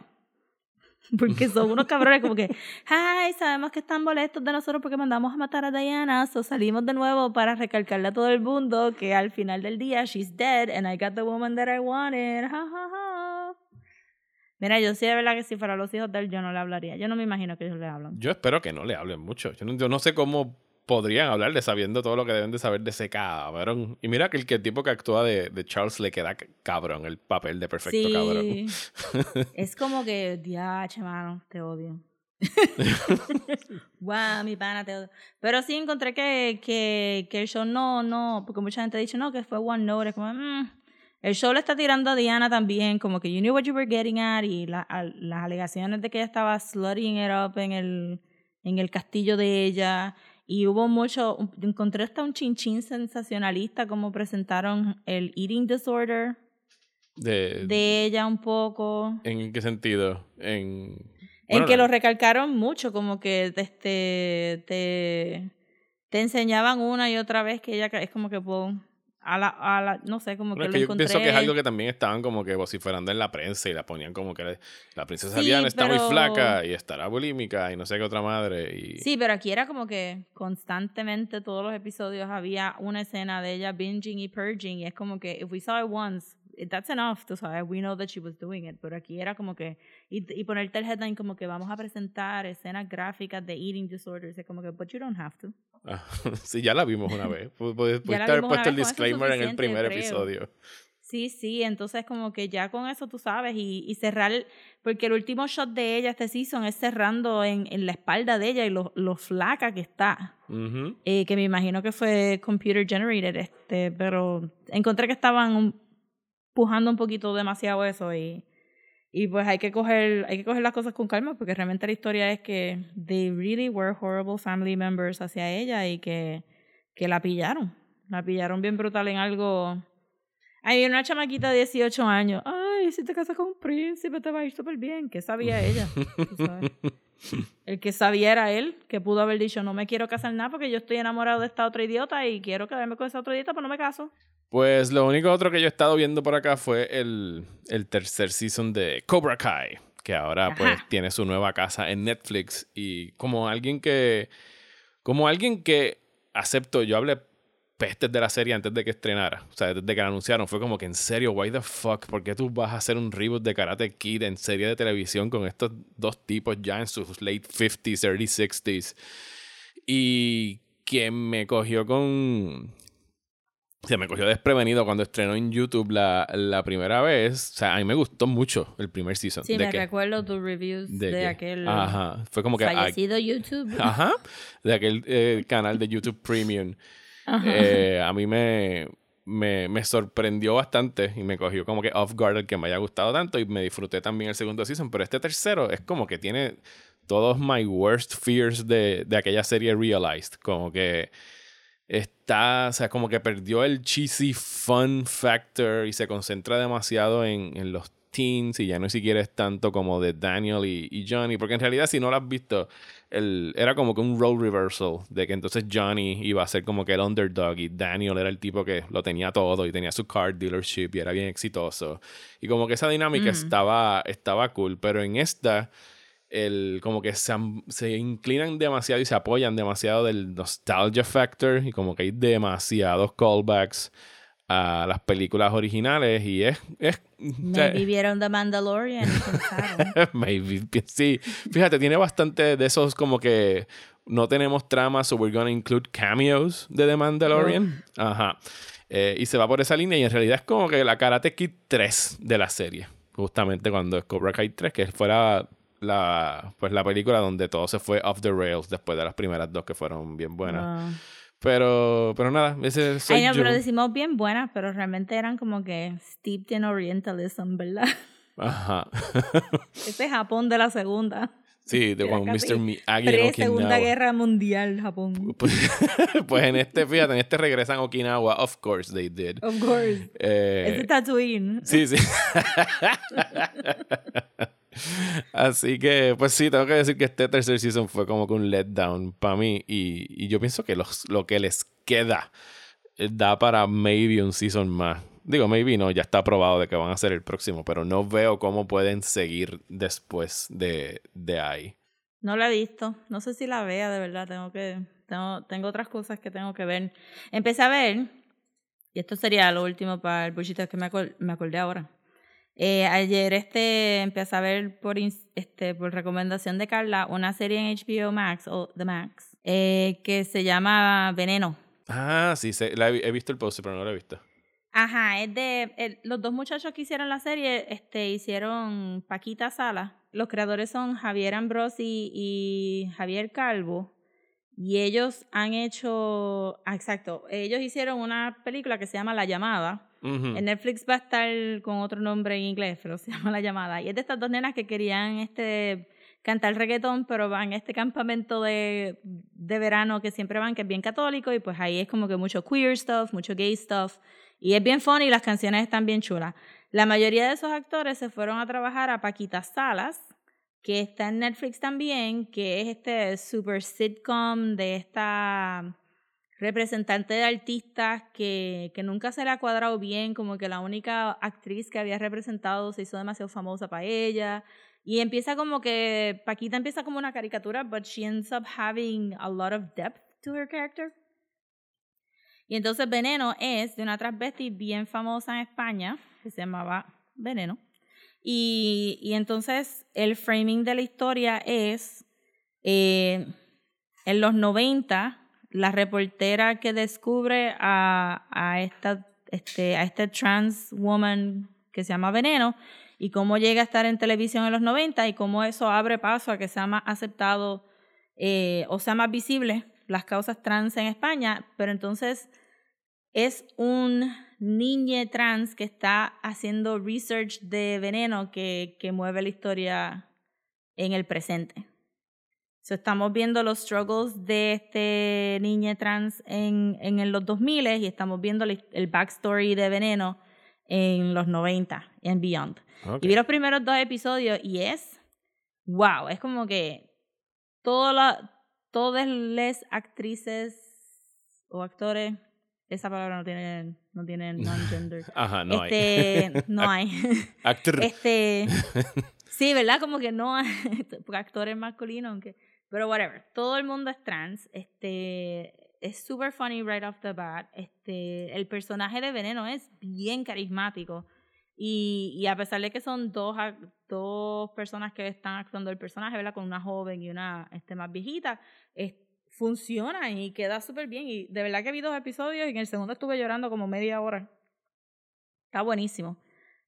*laughs* Porque son unos cabrones como que, ay, sabemos que están molestos de nosotros porque mandamos a matar a Diana, so salimos de nuevo para recalcarle a todo el mundo que al final del día she's dead and I got the woman that I wanted. Ja, ja, ja. Mira, yo sí de verdad que si fuera los hijos de él yo no le hablaría. Yo no me imagino que ellos le hablan. Yo espero que no le hablen mucho. Yo no, yo no sé cómo podrían hablarle sabiendo todo lo que deben de saber de ese cabrón. Y mira que el, que el tipo que actúa de, de Charles le queda cabrón, el papel de perfecto sí. cabrón. *laughs* es como que, diache, mano, te odio. *laughs* Guau, mi pana, te odio. Pero sí encontré que, que, que el show no, no, porque mucha gente ha dicho, no, que fue One Note. Es como, mm. El show le está tirando a Diana también, como que you knew what you were getting at, y la- las alegaciones de que ella estaba slutting it up en el, en el castillo de ella. Y hubo mucho, encontré hasta un chinchín sensacionalista como presentaron el eating disorder De, de ella un poco. ¿En qué sentido? En, que no- lo recalcaron mucho, como que este, te, te enseñaban una y otra vez que ella es como que a la, a la, no sé, como que es lo que yo encontré. pienso que es algo que también estaban como que vociferando en la prensa y la ponían como que la, la princesa Sí, Diana está pero- muy flaca y estará bulímica y no sé qué otra madre. Y... Sí, pero aquí era como que constantemente todos los episodios había una escena de ella binging y purging y es como que if we saw it once, that's enough, tú sabes, we know that she was doing it, pero aquí era como que, y, y ponerte el headline como que vamos a presentar escenas gráficas de eating disorders, es como que, but you don't have to. Ah, *laughs* sí, ya la vimos una vez. Pudiste haber puesto el disclaimer en el primer creo. episodio. Sí, sí, entonces como que ya con eso tú sabes y, y cerrar, porque el último shot de ella este season es cerrando en, en la espalda de ella y lo, lo flaca que está, Ujú. eh, que me imagino que fue computer generated, este, pero encontré que estaban un- pujando un poquito demasiado eso y, y pues hay que coger, hay que coger las cosas con calma porque realmente la historia es que they really were horrible family members hacia ella y que, que la pillaron, la pillaron bien brutal en algo hay una chamaquita de 18 años. Ay, si te casas con un príncipe te va a ir súper bien. ¿Qué sabía ella? *laughs* El que sabía era él, que pudo haber dicho, no me quiero casar nada porque yo estoy enamorado de esta otra idiota y quiero quedarme con esa otra idiota, pero no me caso. Pues lo único otro que yo he estado viendo por acá fue el, el tercer season de Cobra Kai, que ahora pues tiene su nueva casa en Netflix y como alguien que como alguien que acepto, yo hablé pestes de la serie antes de que estrenara, o sea, desde que la anunciaron, fue como que en serio, why the fuck, ¿por qué tú vas a hacer un reboot de Karate Kid en serie de televisión con estos dos tipos ya en sus late 50s, early 60s? Y quien me cogió con se me cogió desprevenido cuando estrenó en YouTube la, la primera vez. O sea, a mí me gustó mucho el primer season. Sí, de me que- recuerdo tus reviews de, que- aquel Ajá. Fue como que. fallecido YouTube. ajá. De aquel eh, canal de YouTube Premium. Eh, a mí me, me, me sorprendió bastante y me cogió como que off guard el que me haya gustado tanto y me disfruté también el segundo season. Pero este tercero es como que tiene todos my worst fears de, de aquella serie Realized. Como que está, o sea, como que perdió el cheesy fun factor y se concentra demasiado en, en los teens y ya no siquiera es tanto como de Daniel y, y Johnny, porque en realidad si no lo has visto, el, era como que un role reversal, de que entonces Johnny iba a ser como que el underdog y Daniel era el tipo que lo tenía todo y tenía su car dealership y era bien exitoso. Y como que esa dinámica Mm. estaba, estaba cool, pero en esta el, como que se, se inclinan demasiado y se apoyan demasiado del nostalgia factor y como que hay demasiados callbacks a las películas originales y es... es Me vivieron The Mandalorian *laughs* maybe, sí. Fíjate, tiene bastante de esos como que no tenemos tramas, so we're gonna include cameos de The Mandalorian. Ajá. Eh, y se va por esa línea y en realidad es como que la Karate Kid 3 de la serie. Justamente cuando es Cobra Kai 3, que fuera la, pues la película donde todo se fue off the rails después de las primeras dos que fueron bien buenas. Pero, pero nada, ese soy Ay, no, yo. pero decimos bien buenas, pero realmente eran como que steeped in Orientalism, ¿verdad? Ajá. *laughs* Ese es Japón de la segunda. Sí, de casi Mr. Miyagi en Pre-segunda Okinawa. guerra mundial, Japón. *laughs* Pues, pues en este, fíjate, en este regresan a Okinawa. Of course they did. Of course. Eh, Ese Tatooine. Sí, sí. *laughs* Así que, pues sí, tengo que decir que este tercer season fue como que un letdown para mí. Y, y yo pienso que los, lo que les queda eh, da para maybe un season más. Digo, maybe no, ya está probado de que van a ser el próximo, pero no veo cómo pueden seguir después de, de ahí. No la he visto. No sé si la vea, de verdad. Tengo que. Tengo, tengo otras cosas que tengo que ver. Empecé a ver. Y esto sería lo último para el bullshit que me, acor- me acordé ahora. Eh, ayer este empecé a ver por, este, por recomendación de Carla una serie en HBO Max o The Max eh, que se llama Veneno. Ah, sí, sé, la he, he visto el post, pero no lo he visto. Ajá, es de el- los dos muchachos que hicieron la serie, este, hicieron Paquita Sala. Los creadores son Javier Ambrosi y Javier Calvo. Y ellos han hecho, ah, exacto, ellos hicieron una película que se llama La Llamada. Ujú. En Netflix va a estar con otro nombre en inglés, pero se *laughs* llama La Llamada. Y es de estas dos nenas que querían este cantar reggaetón, pero van a este campamento de, de verano que siempre van, que es bien católico, y pues ahí es como que mucho queer stuff, mucho gay stuff. Y es bien funny y las canciones están bien chulas. La mayoría de esos actores se fueron a trabajar a Paquita Salas, que está en Netflix también, que es este super sitcom de esta representante de artistas que, que nunca se le ha cuadrado bien, como que la única actriz que había representado se hizo demasiado famosa para ella. Y empieza como que, Paquita empieza como una caricatura, but she ends up having a lot of depth to her character. Y entonces Veneno es de una transvesti bien famosa en España, que se llamaba Veneno. Y, y entonces el framing de la historia es, eh, en los 90, la reportera que descubre a, a, esta, este, a este trans woman que se llama Veneno y cómo llega a estar en televisión en los 90 y cómo eso abre paso a que sea más aceptado eh, o sea más visible las causas trans en España, pero entonces es un niñe trans que está haciendo research de veneno que, que mueve la historia en el presente. So, estamos viendo los struggles de este niñe trans en, en los 2000 y estamos viendo el, backstory de veneno en los 90 and beyond. Ok. Y vi los primeros dos episodios y es, wow, es como que todo la, todas las actrices o actores, esa palabra no tiene, no tiene *laughs* non-gender. Ajá, no hay. este, *laughs* no hay. Actor. Este, *laughs* sí, ¿verdad? Como que no hay actores masculinos, aunque, pero whatever. Todo el mundo es trans. Este, es super funny right off the bat. Este, el personaje de Veneno es bien carismático. Y, y a pesar de que son dos, dos personas que están actuando el personaje, ¿verdad? Con una joven y una este, más viejita, es- funciona y queda súper bien. Y de verdad que vi dos episodios y en el segundo estuve llorando como media hora. Está buenísimo.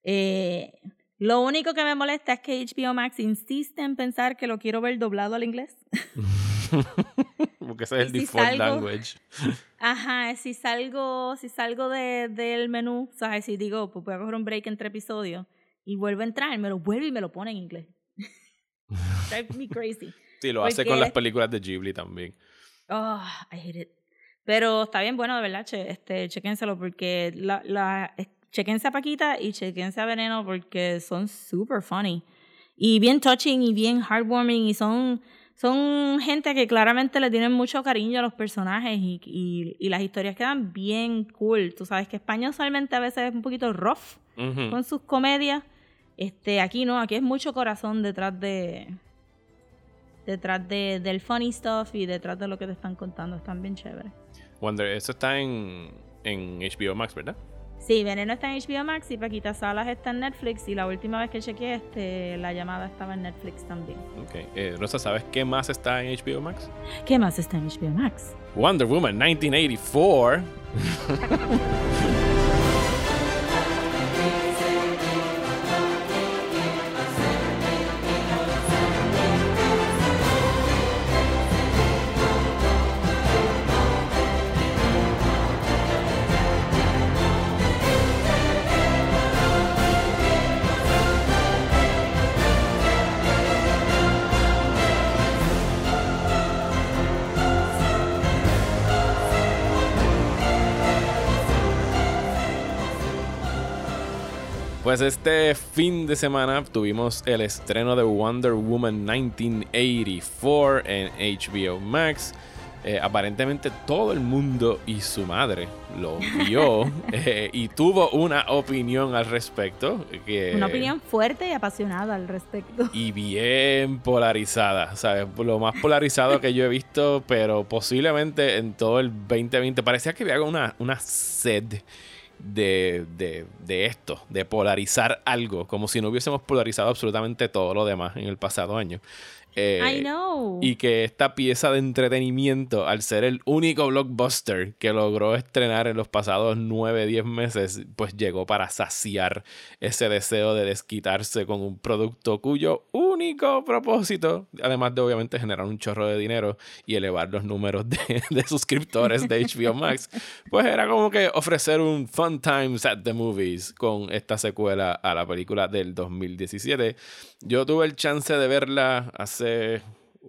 Eh, lo único que me molesta es que HBO Max insiste en pensar que lo quiero ver doblado al inglés. *laughs* Porque ese es el si default salgo- language. Ajá, si salgo, si salgo de, del menú, ¿sabes? Si digo, pues voy a coger un break entre episodios y vuelvo a entrar, me lo vuelve y me lo pone en inglés. *laughs* Drive me crazy. Sí, lo hace Porque con las películas de Ghibli también. Oh, I hate it. Pero está bien bueno, de verdad, che, este, chequénselo porque la, la, chequense a Paquita y chequense a Veneno porque son super funny. Y bien touching y bien heartwarming y son, son gente que claramente le tienen mucho cariño a los personajes y, y, y las historias quedan bien cool. Tú sabes que España usualmente a veces es un poquito rough con sus comedias. Este, aquí no, aquí es mucho corazón detrás de detrás de, del funny stuff y detrás de lo que te están contando. Están bien chéveres. Wonder, eso está en, en HBO Max, ¿verdad? Sí, Veneno está en HBO Max y Paquita Salas está en Netflix y la última vez que chequeé este, la llamada estaba en Netflix también. Ok. Eh, Rosa, ¿sabes qué más está en HBO Max? ¿Qué más está en HBO Max? Wonder Woman 1984. *laughs* Pues este fin de semana tuvimos el estreno de Wonder Woman 1984 en HBO Max. Eh, aparentemente todo el mundo y su madre lo vio *laughs* eh, y tuvo una opinión al respecto. Que, Una opinión fuerte y apasionada al respecto. y bien polarizada, ¿sabes? Lo más polarizado que yo he visto, pero posiblemente en todo el 2020. Parecía que había una, una sed de, de, de esto, de polarizar algo, como si no hubiésemos polarizado absolutamente todo lo demás en el pasado año. Eh, I know. y que esta pieza de entretenimiento, al ser el único blockbuster que logró estrenar en los pasados 9, 10 meses, pues llegó para saciar ese deseo de desquitarse con un producto cuyo único propósito, además de obviamente generar un chorro de dinero y elevar los números de, *laughs* de suscriptores de HBO Max, pues era como que ofrecer un fun times at the movies con esta secuela a la película del 2017. Yo tuve el chance de verla hace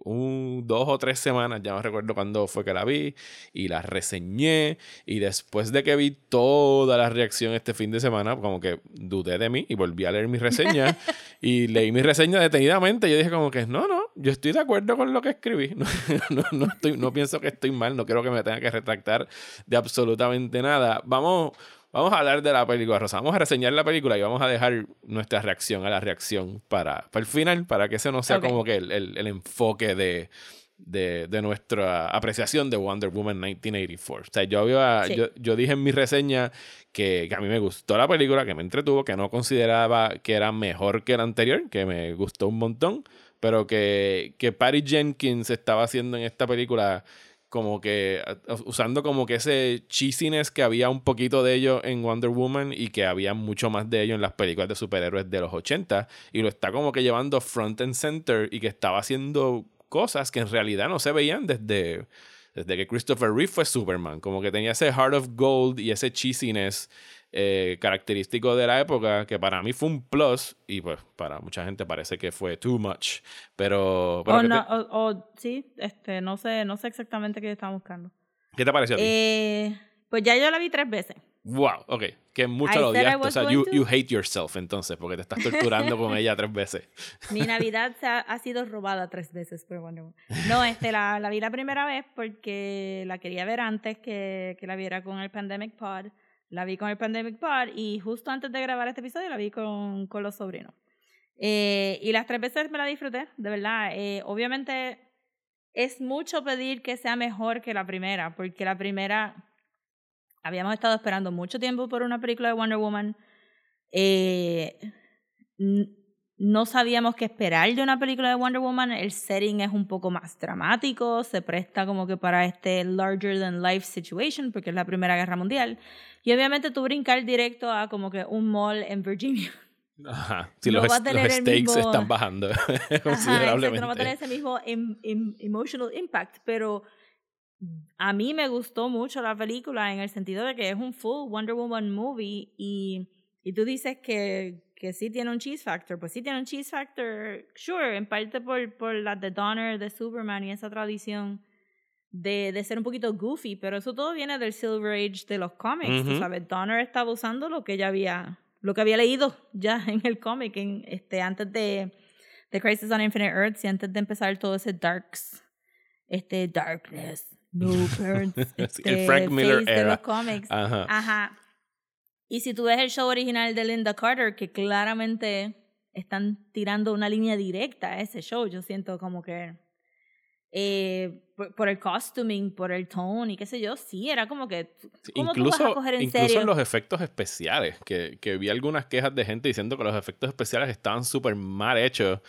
un, dos o tres semanas, ya no recuerdo cuándo fue que la vi, y la reseñé, y después de que vi toda la reacción este fin de semana, como que dudé de mí y volví a leer mi reseña, *laughs* y leí mi reseña detenidamente, y yo dije como que, no, no, yo estoy de acuerdo con lo que escribí, *laughs* no, no, no, estoy, no pienso que estoy mal, no creo que me tenga que retractar de absolutamente nada. Vamos... Vamos a hablar de la película, Rosa. Vamos a reseñar la película y vamos a dejar nuestra reacción a la reacción para, para el final, para que ese no sea como que el, el- el enfoque de, de, de nuestra apreciación de Wonder Woman 1984. O sea, yo, había, Sí. yo, yo dije en mi reseña que, que a mí me gustó la película, que me entretuvo, que no consideraba que era mejor que la anterior, que me gustó un montón, pero que, que Patty Jenkins estaba haciendo en esta película como que usando como que ese cheesiness que había un poquito de ello en Wonder Woman y que había mucho más de ello en las películas de superhéroes de los 80 y lo está como que llevando front and center y que estaba haciendo cosas que en realidad no se veían desde, desde que Christopher Reeve fue Superman, como que tenía ese heart of gold y ese cheesiness eh, característico de la época que para mí fue un plus y pues para mucha gente parece que fue too much, pero... pero o, ¿qué, no, te, o, o- sí, este, no sé, no sé exactamente qué estaba buscando. qué te pareció a ti? Eh, pues ya yo la vi tres veces. Wow, ok. Que mucho lo odiaste. O sea, you, you hate yourself entonces, porque te estás torturando con ella tres veces. Mi Navidad se ha, ha sido robada tres veces Wonder Woman. No, este, la, la vi la primera vez porque la quería ver antes que, que la viera con el Pandemic Pod. La vi con el Pandemic Pod y justo antes de grabar este episodio la vi con, con los sobrinos. Eh, y las tres veces me la disfruté, de verdad. Eh, obviamente es mucho pedir que sea mejor que la primera, porque la primera habíamos estado esperando mucho tiempo por una película de Wonder Woman. Eh, no sabíamos qué esperar de una película de Wonder Woman. El setting es un poco más dramático, se presta como que para este larger than life situation, porque es la Primera Guerra Mundial. Y obviamente tú brincar directo a como que un mall en Virginia. *laughs* Ajá. Si No los, los stakes mismo- están bajando *laughs* Ajá, considerablemente. no va a tener ese mismo em- em- emotional impact, pero a mí me gustó mucho la película en el sentido de que es un full Wonder Woman movie y, y tú dices que, que sí tiene un cheese factor, pues sí tiene un cheese factor, sure, en parte por, por la de Donner de Superman y esa tradición de, de ser un poquito goofy, pero eso todo viene del Silver Age de los cómics, tú Ujú. sabes, Donner estaba usando lo que ya había, lo que había leído ya *laughs* en el cómic, en, este, antes de, de Crisis on Infinite Earths y antes de empezar todo ese darks, este darkness, no parents, Sí, el este, Frank Miller face de era. los cómics. Ajá. Ajá. Y si tú ves el show original de Linda Carter, que claramente están tirando una línea directa a ese show, yo siento como que eh, por, por el costuming, por el tone y qué sé yo, sí, era como que, ¿cómo tú vas a incluso coger en incluso serio? en los efectos especiales, que, que vi algunas quejas de gente diciendo que los efectos especiales estaban súper mal hechos.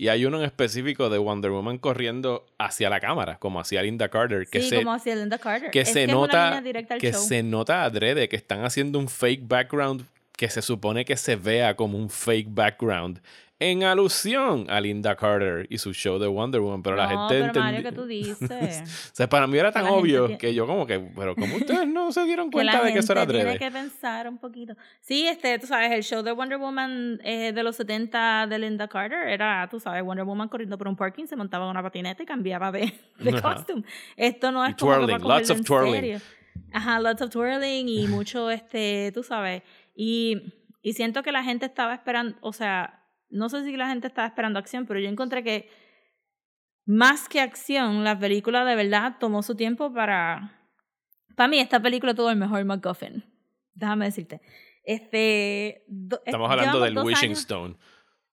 Y hay uno en específico de Wonder Woman corriendo hacia la cámara, como hacia Linda Carter, que sí, se, como hacía Linda Carter. que Es se nota que show. se nota adrede que están haciendo un fake background que se supone que se vea como un fake background en alusión a Linda Carter y su show de Wonder Woman, pero la no, gente pero Mario, ¿qué tú dices? *laughs* o sea, para mí era tan la obvio que yo como que, pero como ustedes no se dieron que cuenta la de que eso era gente adrede. tiene que pensar un poquito. Sí, este, tú sabes, el show de Wonder Woman eh, de los 70 de Linda Carter era, tú sabes, Wonder Woman corriendo por un parking, se montaba en una patineta y cambiaba de, *laughs* de costume. Esto no es Y como que twirling, para lots of twirling. serio. Ajá, lots of twirling y *laughs* mucho, este, tú sabes. Y y siento que la gente estaba esperando, o sea, no sé si la gente estaba esperando acción, pero yo encontré que más que acción, la película de verdad tomó su tiempo para... Para mí esta película tuvo el mejor MacGuffin. Déjame decirte. Este, do- Estamos hablando del Wishing años- Stone.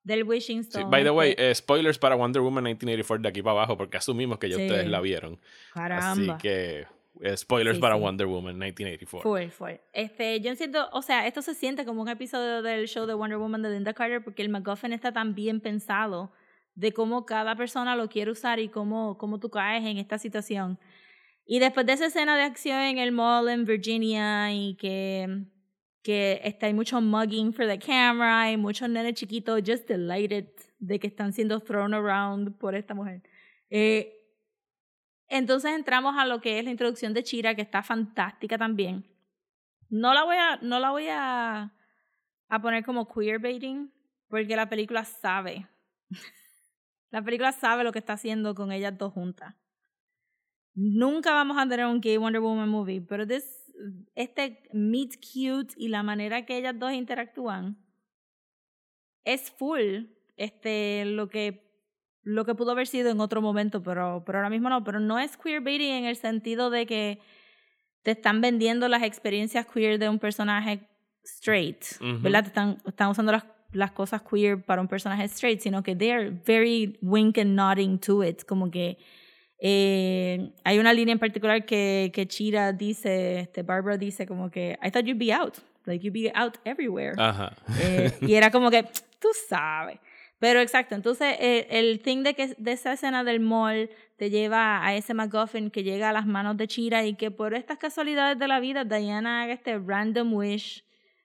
Del Wishing Sí, Stone. by the way, este- eh, spoilers para Wonder Woman 1984 de aquí para abajo, porque asumimos que ya Sí. ustedes la vieron. caramba. Así que spoilers Sí, para sí. Wonder Woman 1984. Full, full. Este, yo siento, o sea, esto se siente como un episodio del show de Wonder Woman de Linda Carter porque el MacGuffin está tan bien pensado de cómo cada persona lo quiere usar y cómo, cómo tú caes en esta situación. Y después de esa escena de acción en el mall en Virginia y que, que está, hay mucho mugging for the camera y muchos nenes chiquitos just delighted de que están siendo thrown around por esta mujer. Eh, entonces entramos a lo que es la introducción de Chira, que está fantástica también. No la voy a, no la voy a, a poner como queerbaiting, porque la película sabe. *laughs* la película sabe lo que está haciendo con ellas dos juntas. Nunca vamos a tener un gay Wonder Woman movie, pero this- este meet cute y la manera que ellas dos interactúan es full este lo que lo que pudo haber sido en otro momento, pero, pero ahora mismo no. Pero no es queerbaiting en el sentido de que te están vendiendo las experiencias queer de un personaje straight, Ujú. ¿verdad? Te están, están usando las, las cosas queer para un personaje straight, sino que they're very wink and nodding to it. Como que eh, hay una línea en particular que, que Chira dice, este, Barbara dice como que, I thought you'd be out. Like you'd be out everywhere. Ajá. Eh, y era como que, tú sabes. Pero exacto, entonces eh, el thing de que de esa escena del mall te lleva a ese MacGuffin que llega a las manos de Chira y que por estas casualidades de la vida Diana haga este random wish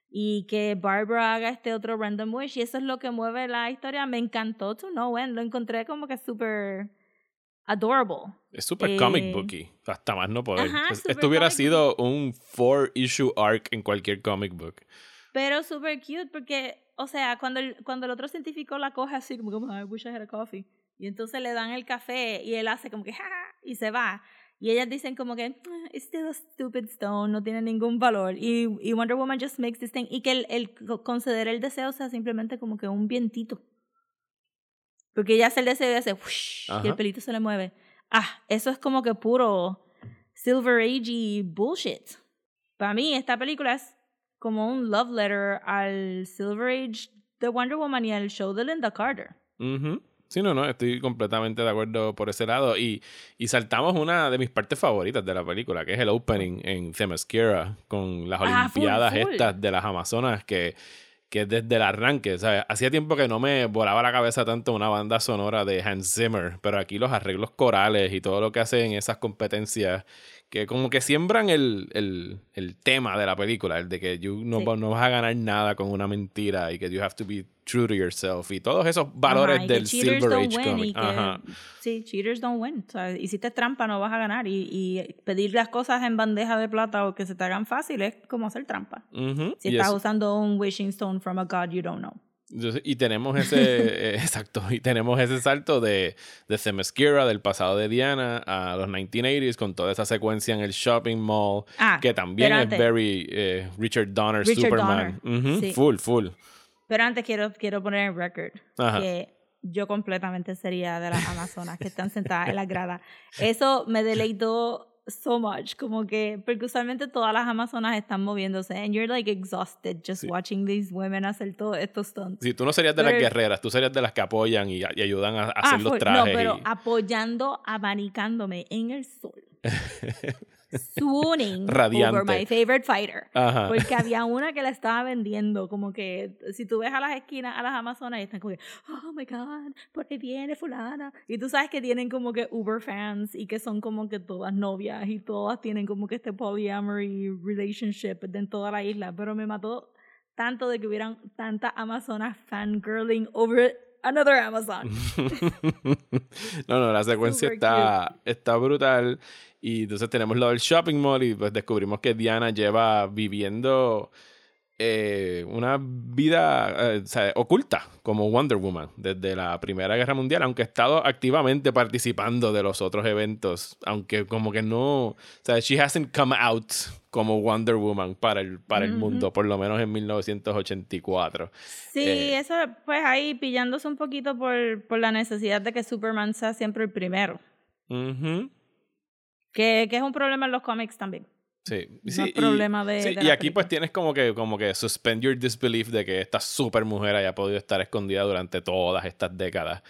y que Barbara haga este otro random wish y eso es lo que mueve la historia. Me encantó to no end, lo encontré como que súper adorable. Es súper Eh, comic booky. Hasta más no poder. Ajá, Esto hubiera sido un four issue arc en cualquier comic book. Pero súper cute porque, o sea, cuando el, cuando el otro científico la coge así como, como, I wish I had a coffee. Y entonces le dan el café y él hace como que, "Ja", y se va. Y ellas dicen como que, "Ah, it's still a stupid stone, no tiene ningún valor. Y, y Wonder Woman just makes this thing. Y que el, el co- conceder el deseo sea simplemente como que un vientito. Porque ella hace el deseo y hace, "Whoosh", y el pelito se le mueve. Ah, eso es como que puro Silver Age bullshit. Para mí, esta película es como un love letter al Silver Age de Wonder Woman y al show de Linda Carter. Ujú. Sí, no, no, estoy completamente de acuerdo por ese lado. Y, y saltamos una de mis partes favoritas de la película, que es el opening en Themyscira, con las Ah, Olimpiadas full. estas de las Amazonas, que, que desde el arranque, ¿sabes? Hacía tiempo que no me volaba la cabeza tanto una banda sonora de Hans Zimmer, pero aquí los arreglos corales y todo lo que hacen esas competencias, que como que siembran el, el, el tema de la película, el de que you no, Sí. no vas a ganar nada con una mentira y que you have to be true to yourself y todos esos valores Ajá, y del Silver Age comic. que- Ajá. Sí, cheaters don't win. O sea, hiciste trampa, no vas a ganar. Y, y pedir las cosas en bandeja de plata o que se te hagan fácil es como hacer trampa. Ujú. Si Y estás eso- usando un wishing stone from a god you don't know. Y tenemos ese, *laughs* eh, exacto, y tenemos ese salto de, de Themyscira, del pasado de Diana, a los 1980s, con toda esa secuencia en el shopping mall, Ah, que también es very eh, Richard Donner Richard Superman. Donner, Ujú, sí. Full, full. Pero antes quiero, quiero poner en record Ajá. que yo completamente sería de las amazonas que están sentadas en la *laughs* grada. Eso me deleitó so much, como que, porque usualmente todas las amazonas están moviéndose and you're like exhausted just Sí. watching these women hacer todos estos stunts. Si tú no serías de las Pero- guerreras, tú serías de las que apoyan y, y ayudan a, a Ah, hacer los trajes. No, pero y- apoyando, abanicándome en el sol. *laughs* Swooning Radiante. *laughs* over my favorite fighter. Ajá. Porque había *laughs* una que la estaba vendiendo, como que si tú ves a las esquinas, a las amazonas, y están como que, oh my god, por ahí viene fulana. Y tú sabes que tienen como que uber fans y que son como que todas novias y todas tienen como que este polyamory relationship en toda la isla. Pero me mató tanto de que hubieran tantas amazonas fangirling over another Amazon. *laughs* no, no, la secuencia Super está, está brutal. Y entonces tenemos lo del shopping mall y pues descubrimos que Diana lleva viviendo eh, una vida eh, o sea, oculta como Wonder Woman desde la Primera Guerra Mundial, aunque ha estado activamente participando de los otros eventos, aunque como que no, o sea, she hasn't come out como Wonder Woman para el, para el mundo, por lo menos en 1984. Sí, Eh, eso pues ahí pillándose un poquito por, por la necesidad de que Superman sea siempre el primero. Que, que es un problema en los cómics también. Sí, No sí, es y- problema de- sí, de y aquí pues película. tienes como que, como que suspend your disbelief de que esta super mujer haya podido estar escondida durante todas estas décadas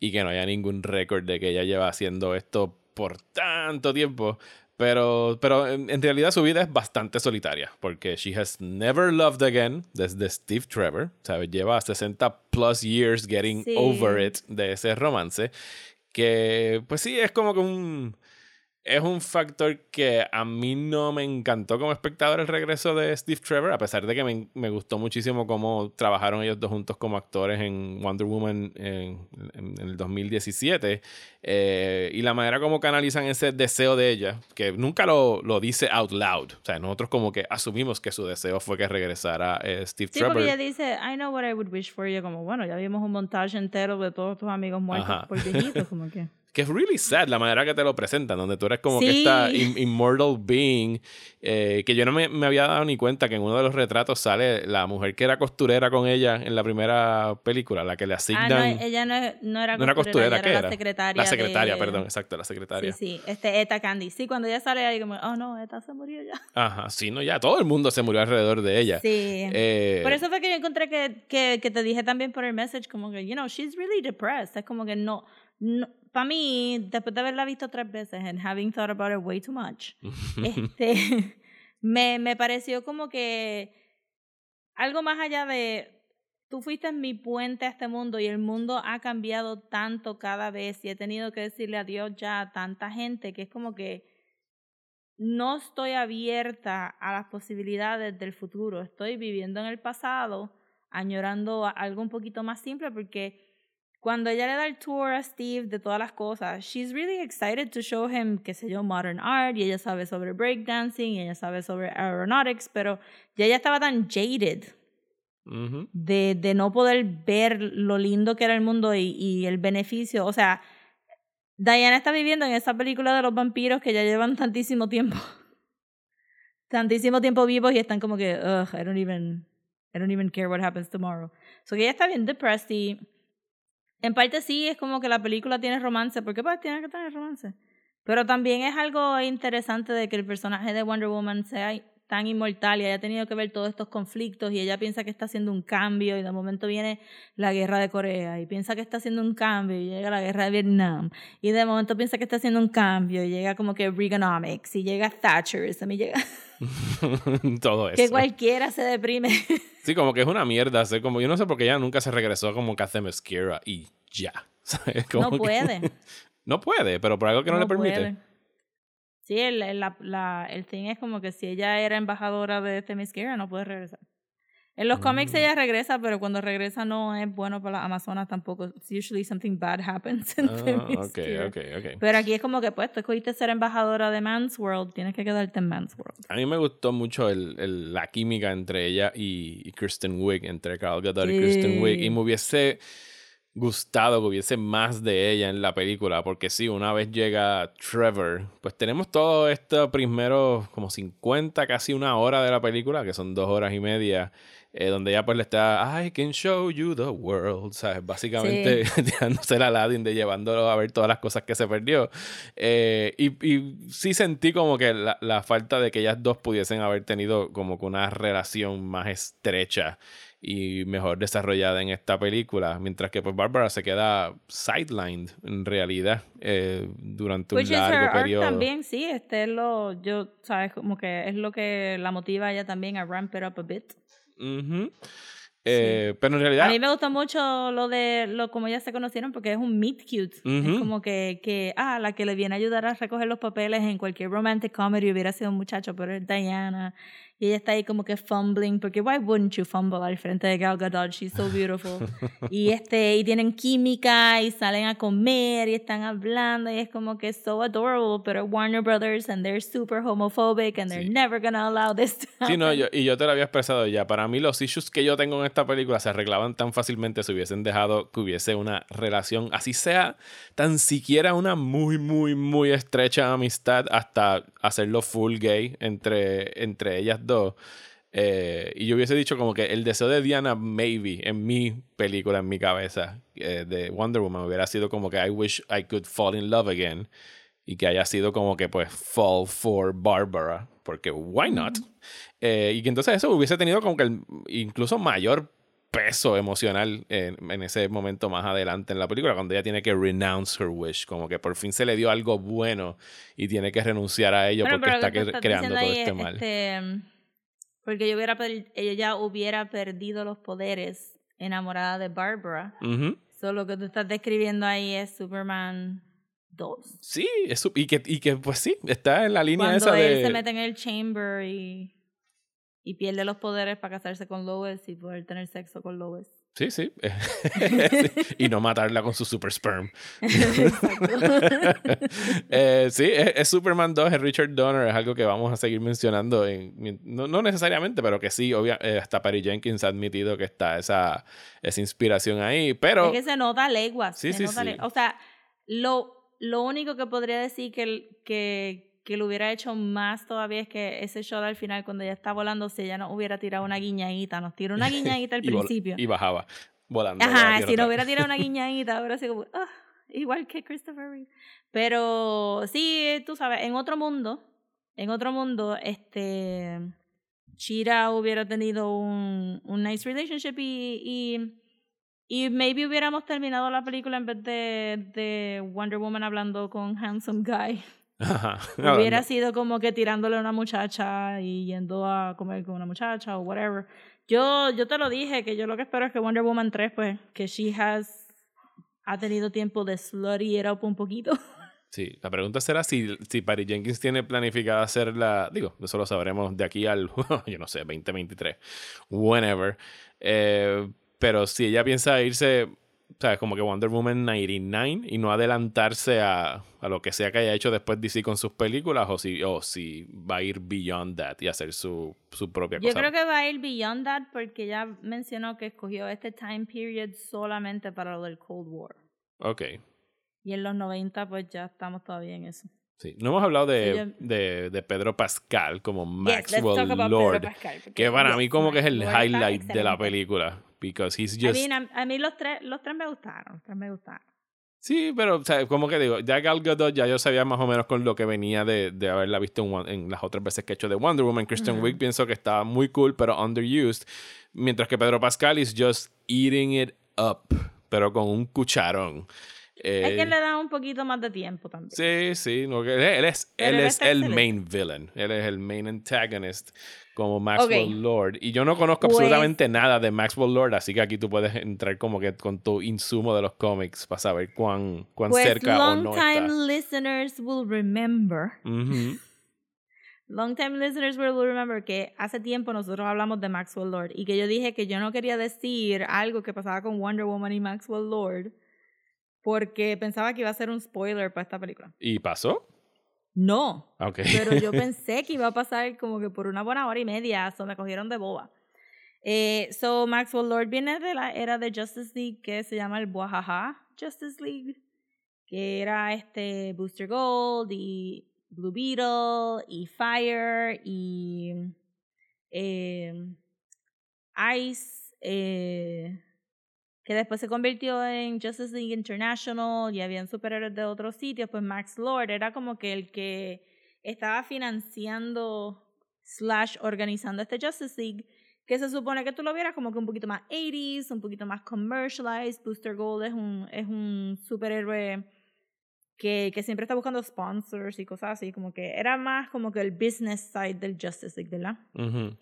y que no haya ningún récord de que ella lleva haciendo esto por tanto tiempo. Pero, pero en, en realidad su vida es bastante solitaria porque she has never loved again desde Steve Trevor, ¿sabes? Lleva 60 plus years getting Sí. over it de ese romance que pues sí es como que un es un factor que a mí no me encantó como espectador el regreso de Steve Trevor, a pesar de que me, me gustó muchísimo cómo trabajaron ellos dos juntos como actores en Wonder Woman en, en- en el 2017 eh, y la manera como canalizan ese deseo de ella, que nunca lo, lo dice out loud. O sea, nosotros como que asumimos que su deseo fue que regresara eh, Steve Sí, Trevor. porque ella dice, I know what I would wish for you. Como, bueno, ya vimos un montaje entero de todos tus amigos muertos Ajá. por viejitos, como que... *laughs* Que es really sad la manera que te lo presentan, donde tú eres como que Sí. esta im- immortal being, eh, que yo no me, me había dado ni cuenta que en uno de los retratos sale la mujer que era costurera con ella en la primera película, la que le Ah, asignan... no, ella no, no era no era costurera, ella ¿qué era era? la secretaria. La secretaria, de- perdón, exacto, la secretaria. Sí, sí, este Eta Candy. Sí, cuando ella sale ahí como, oh no, Eta se murió ya. *laughs* Ajá, sí, no, ya todo el mundo se murió alrededor de ella. Sí. Eh, Por eso fue que yo encontré que, que, que te dije también por el message, como que, you know, she's really depressed. Es como que no, no para mí, después de haberla visto tres veces and having thought about it way too much, *laughs* este, *laughs* me, me pareció como que algo más allá de, tú fuiste mi puente a este mundo y el mundo ha cambiado tanto cada vez y he tenido que decirle adiós ya a tanta gente que es como que no estoy abierta a las posibilidades del futuro. Estoy viviendo en el pasado, añorando algo un poquito más simple porque cuando ella le da el tour a Steve de todas las cosas, she's really excited to show him, qué sé yo, modern art, y ella sabe sobre breakdancing, y ella sabe sobre aeronautics, pero ya ella estaba tan jaded ujú. de, de no poder ver lo lindo que era el mundo y, y el beneficio. O sea, Diana está viviendo en esa película de los vampiros que ya llevan tantísimo tiempo. *laughs* tantísimo tiempo vivos y están como que, ugh, I don't even, I don't even care what happens tomorrow. So que ella está bien depressed y en parte sí es como que la película tiene romance, porque pues tiene que tener romance. Pero también es algo interesante de que el personaje de Wonder Woman sea tan inmortal y haya tenido que ver todos estos conflictos y ella piensa que está haciendo un cambio y de momento viene la guerra de Corea y piensa que está haciendo un cambio y llega la guerra de Vietnam y de momento piensa que está haciendo un cambio y llega como que Reaganomics y llega Thatcherism y llega *laughs* todo eso. que cualquiera se deprime. *laughs* Sí, como que es una mierda. como, yo no sé por qué ella nunca se regresó como Cathy Mesquera y ya. *laughs* ¿sabes? Como no que- puede. no puede, pero por algo que no, le permite. puede. Sí, el, el, la, la, el thing es como que si ella era embajadora de Themyscira, no puede regresar. En los cómics Mm. ella regresa, pero cuando regresa no es bueno para las Amazonas tampoco. Usually something bad happens *laughs* in Ah, ok, Themyscira. ok, ok. Pero aquí es como que, pues, tú escogiste ser embajadora de Man's World, tienes que quedarte en Man's World. A mí me gustó mucho el, el- la química entre ella y, y Kristen Wiig, entre Carl Gadot y Kristen Wiig. Y Sí. me hubiese gustado que hubiese más de ella en la película, porque sí, una vez llega Trevor, pues tenemos todo esto primero como 50, casi una hora de la película, que son dos horas y media, eh, donde ella pues le está, I can show you the world, ¿sabes? Básicamente tirándose *laughs* la Aladdin de llevándolo a ver todas las cosas que se perdió. Eh, y, y sí sentí como que la, la falta de que ellas dos pudiesen haber tenido como que una relación más estrecha y mejor desarrollada en esta película, mientras que pues Barbara se queda sidelined en realidad eh, durante un Which her largo periodo. también, sí, este es lo, yo, sabes, como que es lo que la motiva a ella también a ramp it up a bit. Ujú. Eh, Pero en realidad... A mí me gusta mucho lo de lo como ellas se conocieron porque es un meet cute. Ujú. Es como que, que, ah, la que le viene a ayudar a recoger los papeles en cualquier romantic comedy hubiera sido un muchacho, pero es Diana. Y ella está ahí como que fumbling, porque why wouldn't you fumble al frente de Gal Gadot? She's so beautiful. *laughs* y este y tienen química y salen a comer y están hablando y es como que so adorable, pero Warner Brothers and they're super homophobic and they're Sí. never gonna allow this to Sí, no, happen. yo, y yo te lo había expresado ya. Para mí, los issues que yo tengo en esta película se arreglaban tan fácilmente si hubiesen dejado que hubiese una relación, así sea, tan siquiera una muy, muy, muy estrecha amistad, hasta hacerlo full gay entre, entre ellas dos. Eh, y yo hubiese dicho como que el deseo de Diana, maybe, en mi película, en mi cabeza, eh, de Wonder Woman, hubiera sido como que I wish I could fall in love again. Y que haya sido como que, pues, fall for Barbara. Porque, why not? Eh, y que entonces eso hubiese tenido como que el incluso mayor peso emocional en, en ese momento más adelante en la película, cuando ella tiene que renounce her wish, como que por fin se le dio algo bueno y tiene que renunciar a ello Bueno, porque está que creando todo este es, mal. este, porque yo hubiera ella hubiera perdido los poderes enamorada de Barbara. Ujú. Solo lo que tú estás describiendo ahí es Superman 2. Sí, eso, y, que, y que pues sí, está en la línea Cuando esa él de... se mete en el chamber y, y pierde los poderes para casarse con Lois y poder tener sexo con Lois. Sí, sí. *laughs* *laughs* y no matarla con su super sperm. *laughs* Eh, sí, es, es Superman 2, es Richard Donner, es algo que vamos a seguir mencionando. En, no, no necesariamente, pero que sí, obvia, eh, hasta Perry Jenkins ha admitido que está esa, esa inspiración ahí. Pero es que se nota leguas. Sí, se sí, nota sí. le- O sea, lo, lo único que podría decir que, que, que lo hubiera hecho más todavía es que ese shot al final, cuando ella está volando, si ella no hubiera tirado una guiñadita, nos tiró una *laughs* guiñadita al y, principio. y bajaba volando. Ajá, si no hubiera tirado una *laughs* guiñadita, hubiera sido como, "Ah", igual que Christopher Reeve. Pero sí, tú sabes, en otro mundo, en otro mundo, este, Chira hubiera tenido un, un nice relationship y, y, y maybe hubiéramos terminado la película en vez de, de Wonder Woman hablando con Handsome Guy. Ajá. *laughs* Hubiera sido como que tirándole a una muchacha y yendo a comer con una muchacha o whatever. Yo, yo te lo dije, que yo lo que espero es que Wonder Woman 3, pues, que she has, ha tenido tiempo de slutty it up un poquito. *laughs* Sí, la pregunta será si, si Patty Jenkins tiene planificada hacerla. Digo, eso lo sabremos de aquí al, *laughs* yo no sé, 2023, whenever. Eh, pero si ella piensa irse, ¿sabes? Como que Wonder Woman 99 y no adelantarse a, a lo que sea que haya hecho después DC con sus películas, o si, o si va a ir beyond that y hacer su, su propia Yo cosa. creo que va a ir beyond that porque ya mencionó que escogió este time period solamente para lo del Cold War. Ok. Y en los 90, pues ya estamos todavía en eso. Sí. No hemos hablado de, Sí, yo- de, de Pedro Pascal como Yes, Maxwell about Lord. Pascal, Que para yes, mí como que es el Lord highlight de la película. Because he's I just... mean, a, a mí los tres, los tres me gustaron, los tres me gustaron. Sí, pero, o sea, como que digo, ya Gal Gadot ya yo sabía más o menos con lo que venía de, de haberla visto en, en las otras veces que he hecho de Wonder Woman. Kristen Ujú. Wiig pienso que estaba muy cool, pero underused. Mientras que Pedro Pascal is just eating it up, pero con un cucharón. Es que Eh, le da un poquito más de tiempo también. Sí, sí, no, él, es, él él es está el main villain, él es el main antagonist como Maxwell. Lord. Y yo no conozco Pues- absolutamente nada de Maxwell Lord, así que aquí tú puedes entrar como que con tu insumo de los cómics para saber cuán, cuán Pues cerca o no time está. listeners will remember. Long time listeners will remember que hace tiempo nosotros hablamos de Maxwell Lord y que yo dije que yo no quería decir algo que pasaba con Wonder Woman y Maxwell Lord porque pensaba que iba a ser un spoiler para esta película. ¿Y pasó? No, Ok. pero yo *laughs* pensé que iba a pasar como que por una buena hora y media, so me cogieron de boba. Eh, so Maxwell Lord viene de la era de Justice League que se llama el Buajaja Justice League, que era este Booster Gold y Blue Beetle y Fire y eh, Ice, eh, que después se convirtió en Justice League International y habían superhéroes de otros sitios, pues Max Lord era como que el que estaba financiando slash organizando este Justice League que se supone que tú lo vieras como que un poquito más 80s, un poquito más commercialized. Booster Gold es un, es un superhéroe que, que siempre está buscando sponsors y cosas así, como que era más como que el business side del Justice League, ¿verdad? Ujú.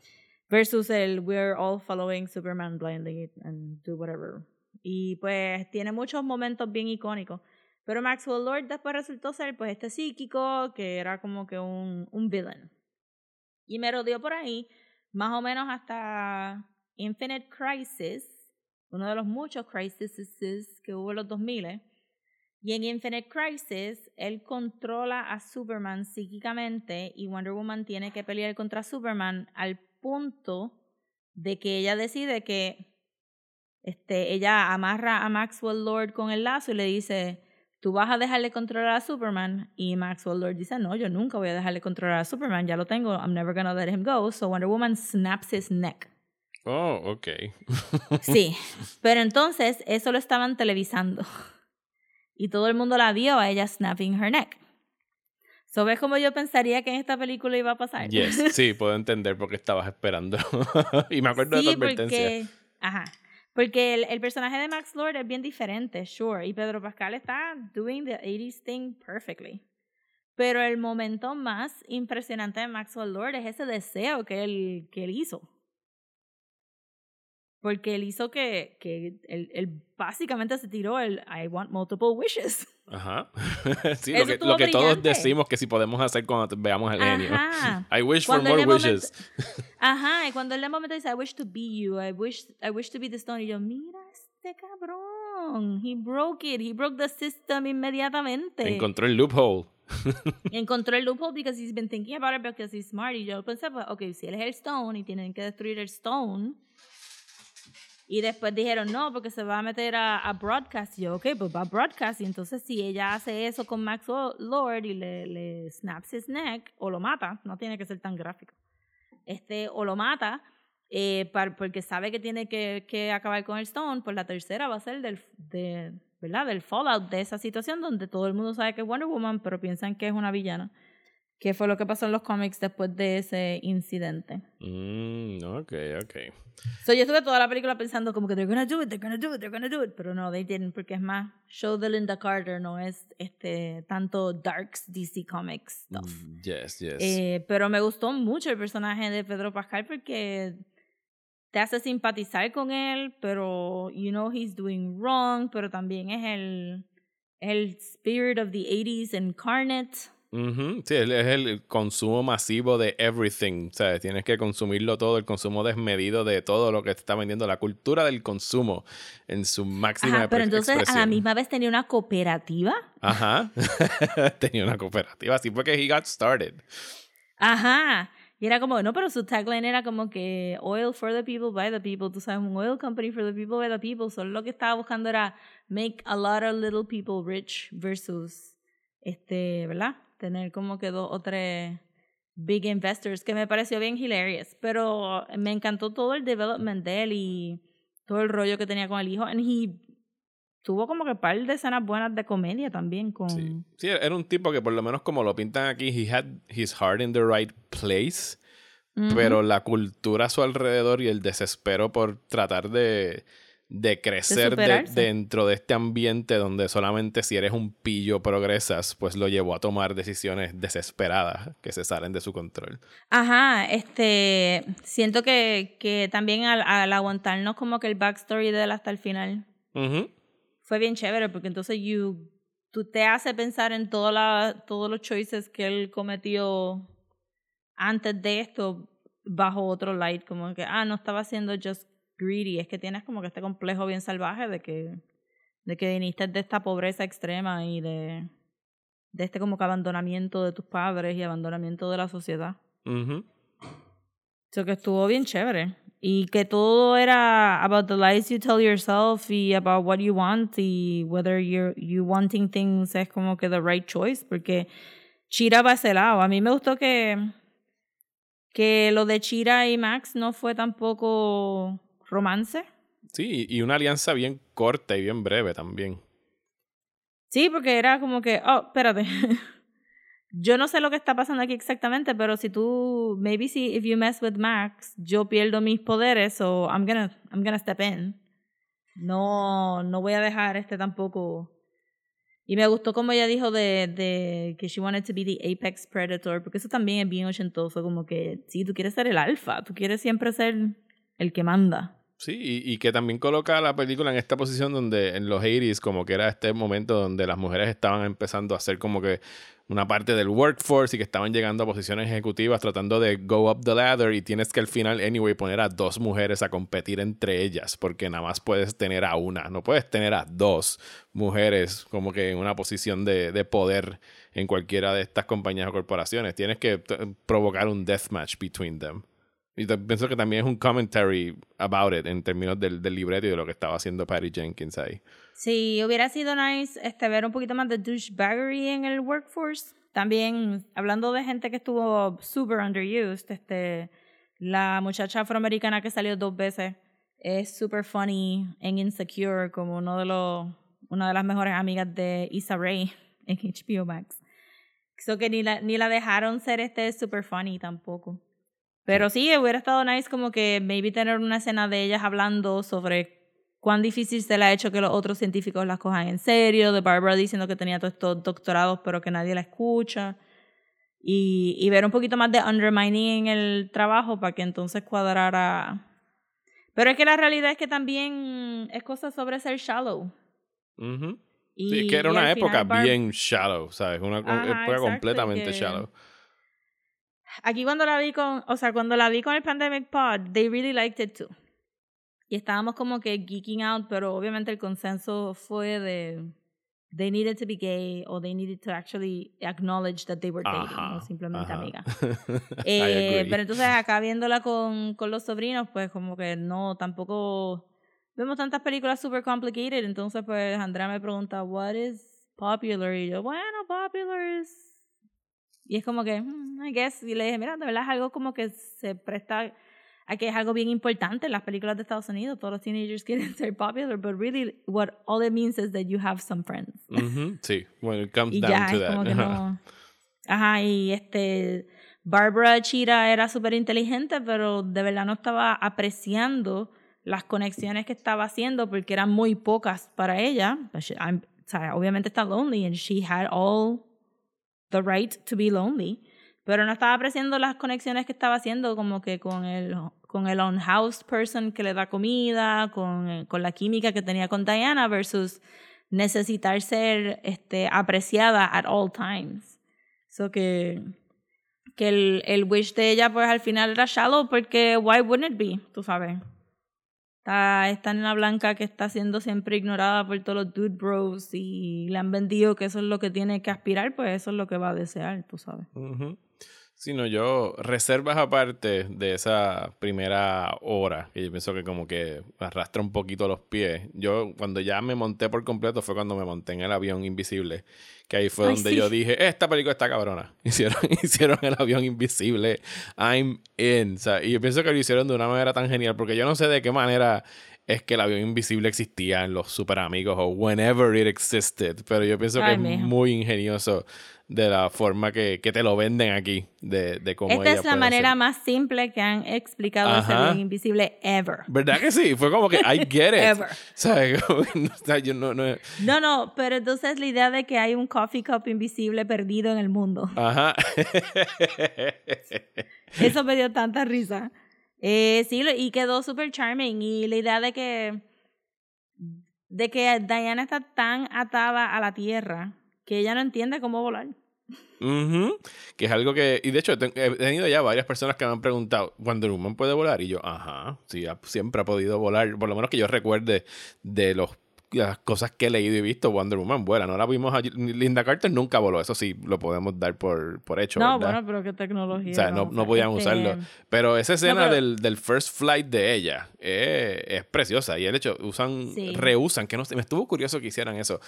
versus el we're all following Superman blindly and do whatever. Y pues tiene muchos momentos bien icónicos. Pero Maxwell Lord después resultó ser pues este psíquico que era como que un, un villain. Y me rodeó por ahí más o menos hasta Infinite Crisis, uno de los muchos crises que hubo en los 2000. Y en Infinite Crisis, él controla a Superman psíquicamente y Wonder Woman tiene que pelear contra Superman al punto de que ella decide que este, ella amarra a Maxwell Lord con el lazo y le dice, tú vas a dejarle controlar a Superman. Y Maxwell Lord dice, no, yo nunca voy a dejarle controlar a Superman, ya lo tengo, I'm never gonna let him go. So Wonder Woman snaps his neck. Oh, ok. sí, *laughs* pero entonces eso lo estaban televisando. Y todo el mundo la vio a ella snapping her neck. So, ¿Ves cómo yo pensaría que en esta película iba a pasar? Yes, sí, puedo *laughs* entender por qué estabas esperando. *laughs* y me acuerdo de tu advertencia. Porque, ajá. Porque el, personaje de Max Lord es bien diferente, sure. Y Pedro Pascal está doing the 80s thing perfectly. Pero el momento más impresionante de Maxwell Lord es ese deseo que él, que él hizo. Porque él hizo que, que él, él, básicamente se tiró el I want multiple wishes. Ajá. *laughs* sí, lo que, lo que todos decimos que si podemos hacer cuando veamos el genio. *laughs* I wish for more wishes. Ajá, y cuando él de momento dice I wish to be you, I wish, I wish to be the stone, y yo, mira este cabrón, he broke it, he broke the system inmediatamente. Encontró el loophole. *laughs* Encontró el loophole because he's been thinking about it because he's smart. Y yo pensé, pues, ok, si él es el stone y tienen que destruir el stone y después dijeron, no, porque se va a meter a, a broadcast. Y yo, ok, pues va a broadcast. Y entonces si ella hace eso con Maxwell Lord y le, le snaps his neck, o lo mata, no tiene que ser tan gráfico, este, o lo mata, eh, para, porque sabe que tiene que, que, acabar con el Stone, pues la tercera va a ser del, de, ¿verdad? del fallout de esa situación donde todo el mundo sabe que es Wonder Woman, pero piensan que es una villana. Que fue lo que pasó en los cómics después de ese incidente. Mm, ok, ok. So yo estuve toda la película pensando como que they're gonna do it, they're gonna do it, they're gonna do it, pero no, they didn't, porque es más show de Linda Carter, no es este tanto darks DC Comics stuff. Mm, yes, yes. Eh, pero me gustó mucho el personaje de Pedro Pascal porque te hace simpatizar con él, pero you know he's doing wrong, pero también es el el spirit of the 80s incarnate. Sí, es el consumo masivo de everything. O sea, tienes que consumirlo todo, el consumo desmedido de todo lo que te está vendiendo, la cultura del consumo en su máxima Ajá, Pero entonces a la misma vez tenía una cooperativa. Ajá, *laughs* tenía una cooperativa, así fue que he got started. Ajá. Y era como, no, pero su tagline era como que oil for the people, by the people. Tú sabes, un oil company for the people, by the people. Solo lo que estaba buscando era make a lot of little people rich versus, este, ¿verdad? Tener como que dos o tres big investors, que me pareció bien hilarious. Pero me encantó todo el development de él y todo el rollo que tenía con el hijo. And he tuvo como que un par de escenas buenas de comedia también con... Sí. sí, era un tipo que por lo menos como lo pintan aquí, he had his heart in the right place. Pero la cultura a su alrededor y el desespero por tratar de de crecer dentro de este ambiente donde solamente si eres un pillo progresas, pues lo llevó a tomar decisiones desesperadas que se salen de su control. Ajá, este, siento que, que también al, aguantarnos como que el backstory de él hasta el final fue bien chévere porque entonces you, tú te hace pensar en toda la, todos los choices que él cometió antes de esto bajo otro light, como que, ah, no estaba haciendo just greedy, es que tienes como que este complejo bien salvaje de que, de que viniste de esta pobreza extrema y de, de este como que abandonamiento de tus padres y abandonamiento de la sociedad. Uh que estuvo bien chévere. Y que todo era about the lies you tell yourself y about what you want y whether you're you wanting things es como que the right choice porque Chira va a ese lado. A mí me gustó que que lo de Chira y Max no fue tampoco romance. Sí, y una alianza bien corta y bien breve también. Sí, porque era como que, oh, espérate. *laughs* yo no sé lo que está pasando aquí exactamente, pero si tú, maybe si if you mess with Max, yo pierdo mis poderes, so I'm gonna, I'm gonna step in. No, no voy a dejar este tampoco. Y me gustó como ella dijo de, de que she wanted to be the apex predator, porque eso también es bien ochentoso, como que, sí, tú quieres ser el alfa, tú quieres siempre ser el que manda. Sí, y, que también coloca la película en esta posición donde en los 80s como que era este momento donde las mujeres estaban empezando a ser como que una parte del workforce y que estaban llegando a posiciones ejecutivas tratando de go up the ladder y tienes que al final, anyway, poner a dos mujeres a competir entre ellas porque nada más puedes tener a una, no puedes tener a dos mujeres como que en una posición de, de poder en cualquiera de estas compañías o corporaciones. Tienes que provocar un deathmatch between them. Y pienso que también es un commentary about it en términos del, del libreto y de lo que estaba haciendo Patty Jenkins ahí. Sí, hubiera sido nice este, ver un poquito más de douchebaggery en el workforce. También, hablando de gente que estuvo super underused, este, la muchacha afroamericana que salió dos veces es super funny en Insecure, como uno de los, una de las mejores amigas de Issa Rae en *laughs* HBO Max. So que ni la, ni la dejaron ser este super funny tampoco. Pero sí, hubiera estado nice como que maybe tener una escena de ellas hablando sobre cuán difícil se le ha hecho que los otros científicos las cojan en serio, de Barbara diciendo que tenía todos estos doctorados pero que nadie la escucha. Y, y ver un poquito más de undermining en el trabajo para que entonces cuadrara. Pero es que la realidad es que también es cosa sobre ser shallow. Ujú. Y, Sí, es que era y una época final bien shallow, ¿sabes? Una Ajá, época exacto, completamente que- shallow. Aquí cuando la vi con, o sea, cuando la vi con el Pandemic Pod, they really liked it too. Y estábamos como que geeking out, pero obviamente el consenso fue de they needed to be gay o they needed to actually acknowledge that they were dating, Ajá, no simplemente ajá. amigas. *laughs* I Eh, pero entonces acá viéndola con, con los sobrinos, pues como que no, tampoco vemos tantas películas super complicated, entonces pues Andrea me pregunta, what is popular? Y yo, bueno, popular is... Y es como que, "Hmm, I guess, y le dije, mira, de verdad es algo como que se presta a que es algo bien importante en las películas de Estados Unidos, todos los teenagers *laughs* quieren ser popular, but really what all it means is that you have some friends. Ujú, Sí, bueno, it comes Y down ya, to es that. como que no. Ajá, y este. Barbara Chira era súper inteligente, pero de verdad no estaba apreciando las conexiones que estaba haciendo porque eran muy pocas para ella. She- I'm- o sea, obviamente está lonely and she had all the right to be lonely. Pero no estaba apreciando las conexiones que estaba haciendo, como que con el, con el on-house person que le da comida, con, eh, con la química que tenía con Diana, versus necesitar ser este, apreciada at all times. So que, que el, el wish de ella, pues al final era shallow, porque why wouldn't it be? Tú sabes. Está esta nena blanca que está siendo siempre ignorada por todos los dude bros y le han vendido que eso es lo que tiene que aspirar, pues eso es lo que va a desear, tú sabes. Ujú. Sí, no, yo, reservas aparte de esa primera hora, que yo pienso que como que arrastra un poquito los pies. Yo, cuando ya me monté por completo, fue cuando me monté en el avión invisible. Que ahí fue Ay, donde sí. yo dije, esta película está cabrona. *laughs* Hicieron, hicieron el avión invisible. I'm in. O sea, y yo pienso que lo hicieron de una manera tan genial, porque yo no sé de qué manera es que el avión invisible existía en los super amigos o whenever it existed. Pero yo pienso que Ay, es mijo. muy ingenioso de la forma que, que te lo venden aquí, de, de cómo Esta ella es la manera ser. más simple que han explicado Ajá. avión invisible ever. ¿Verdad que sí? Fue como que I get it. Ever. ¿Sabes? *laughs* No- no, no- No, no, pero entonces la idea de que hay un coffee cup invisible perdido en el mundo. Ajá. *laughs* Eso me dio tanta risa. Eh, sí, y quedó súper charming. Y la idea de que, de que Diana está tan atada a la tierra que ella no entiende cómo volar. Ujú. Que es algo que. Y de hecho, he tenido ya varias personas que me han preguntado: ¿Wonder Woman puede volar? Y yo, ajá. Sí, ha- siempre ha podido volar. Por lo menos que yo recuerde de los las cosas que he leído y visto, Wonder Woman vuela. No la vimos allí. Linda Carter nunca voló. Eso sí, lo podemos dar por, por hecho. no, ¿verdad? bueno, pero qué tecnología. O sea, no, a no podían Este, usarlo. Pero esa escena pero- del, del first flight de ella eh, es preciosa. Y el hecho, usan, Sí. reusan, que no me estuvo curioso que hicieran eso.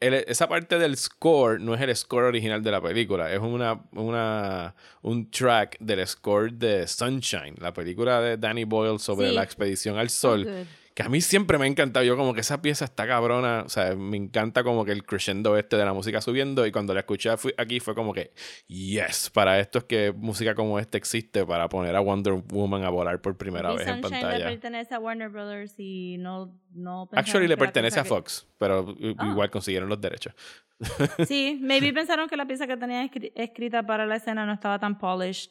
El- esa parte del score no es el score original de la película, es una, una, un track del score de Sunshine, la película de Danny Boyle sobre Sí. la expedición al So sol. Que a mí siempre me ha encantado. Yo como que esa pieza está cabrona. O sea, me encanta como que el crescendo este de la música subiendo. Y cuando la escuché fui- aquí fue como que, yes, para esto es que música como esta existe para poner a Wonder Woman a volar por primera Y vez en Sunshine le pantalla. pertenece a Warner Brothers y no, no Actually le pertenece a que- Fox, pero Ah. igual consiguieron los derechos. *laughs* Sí, maybe *laughs* pensaron que la pieza que tenían escri- escrita para la escena no estaba tan polished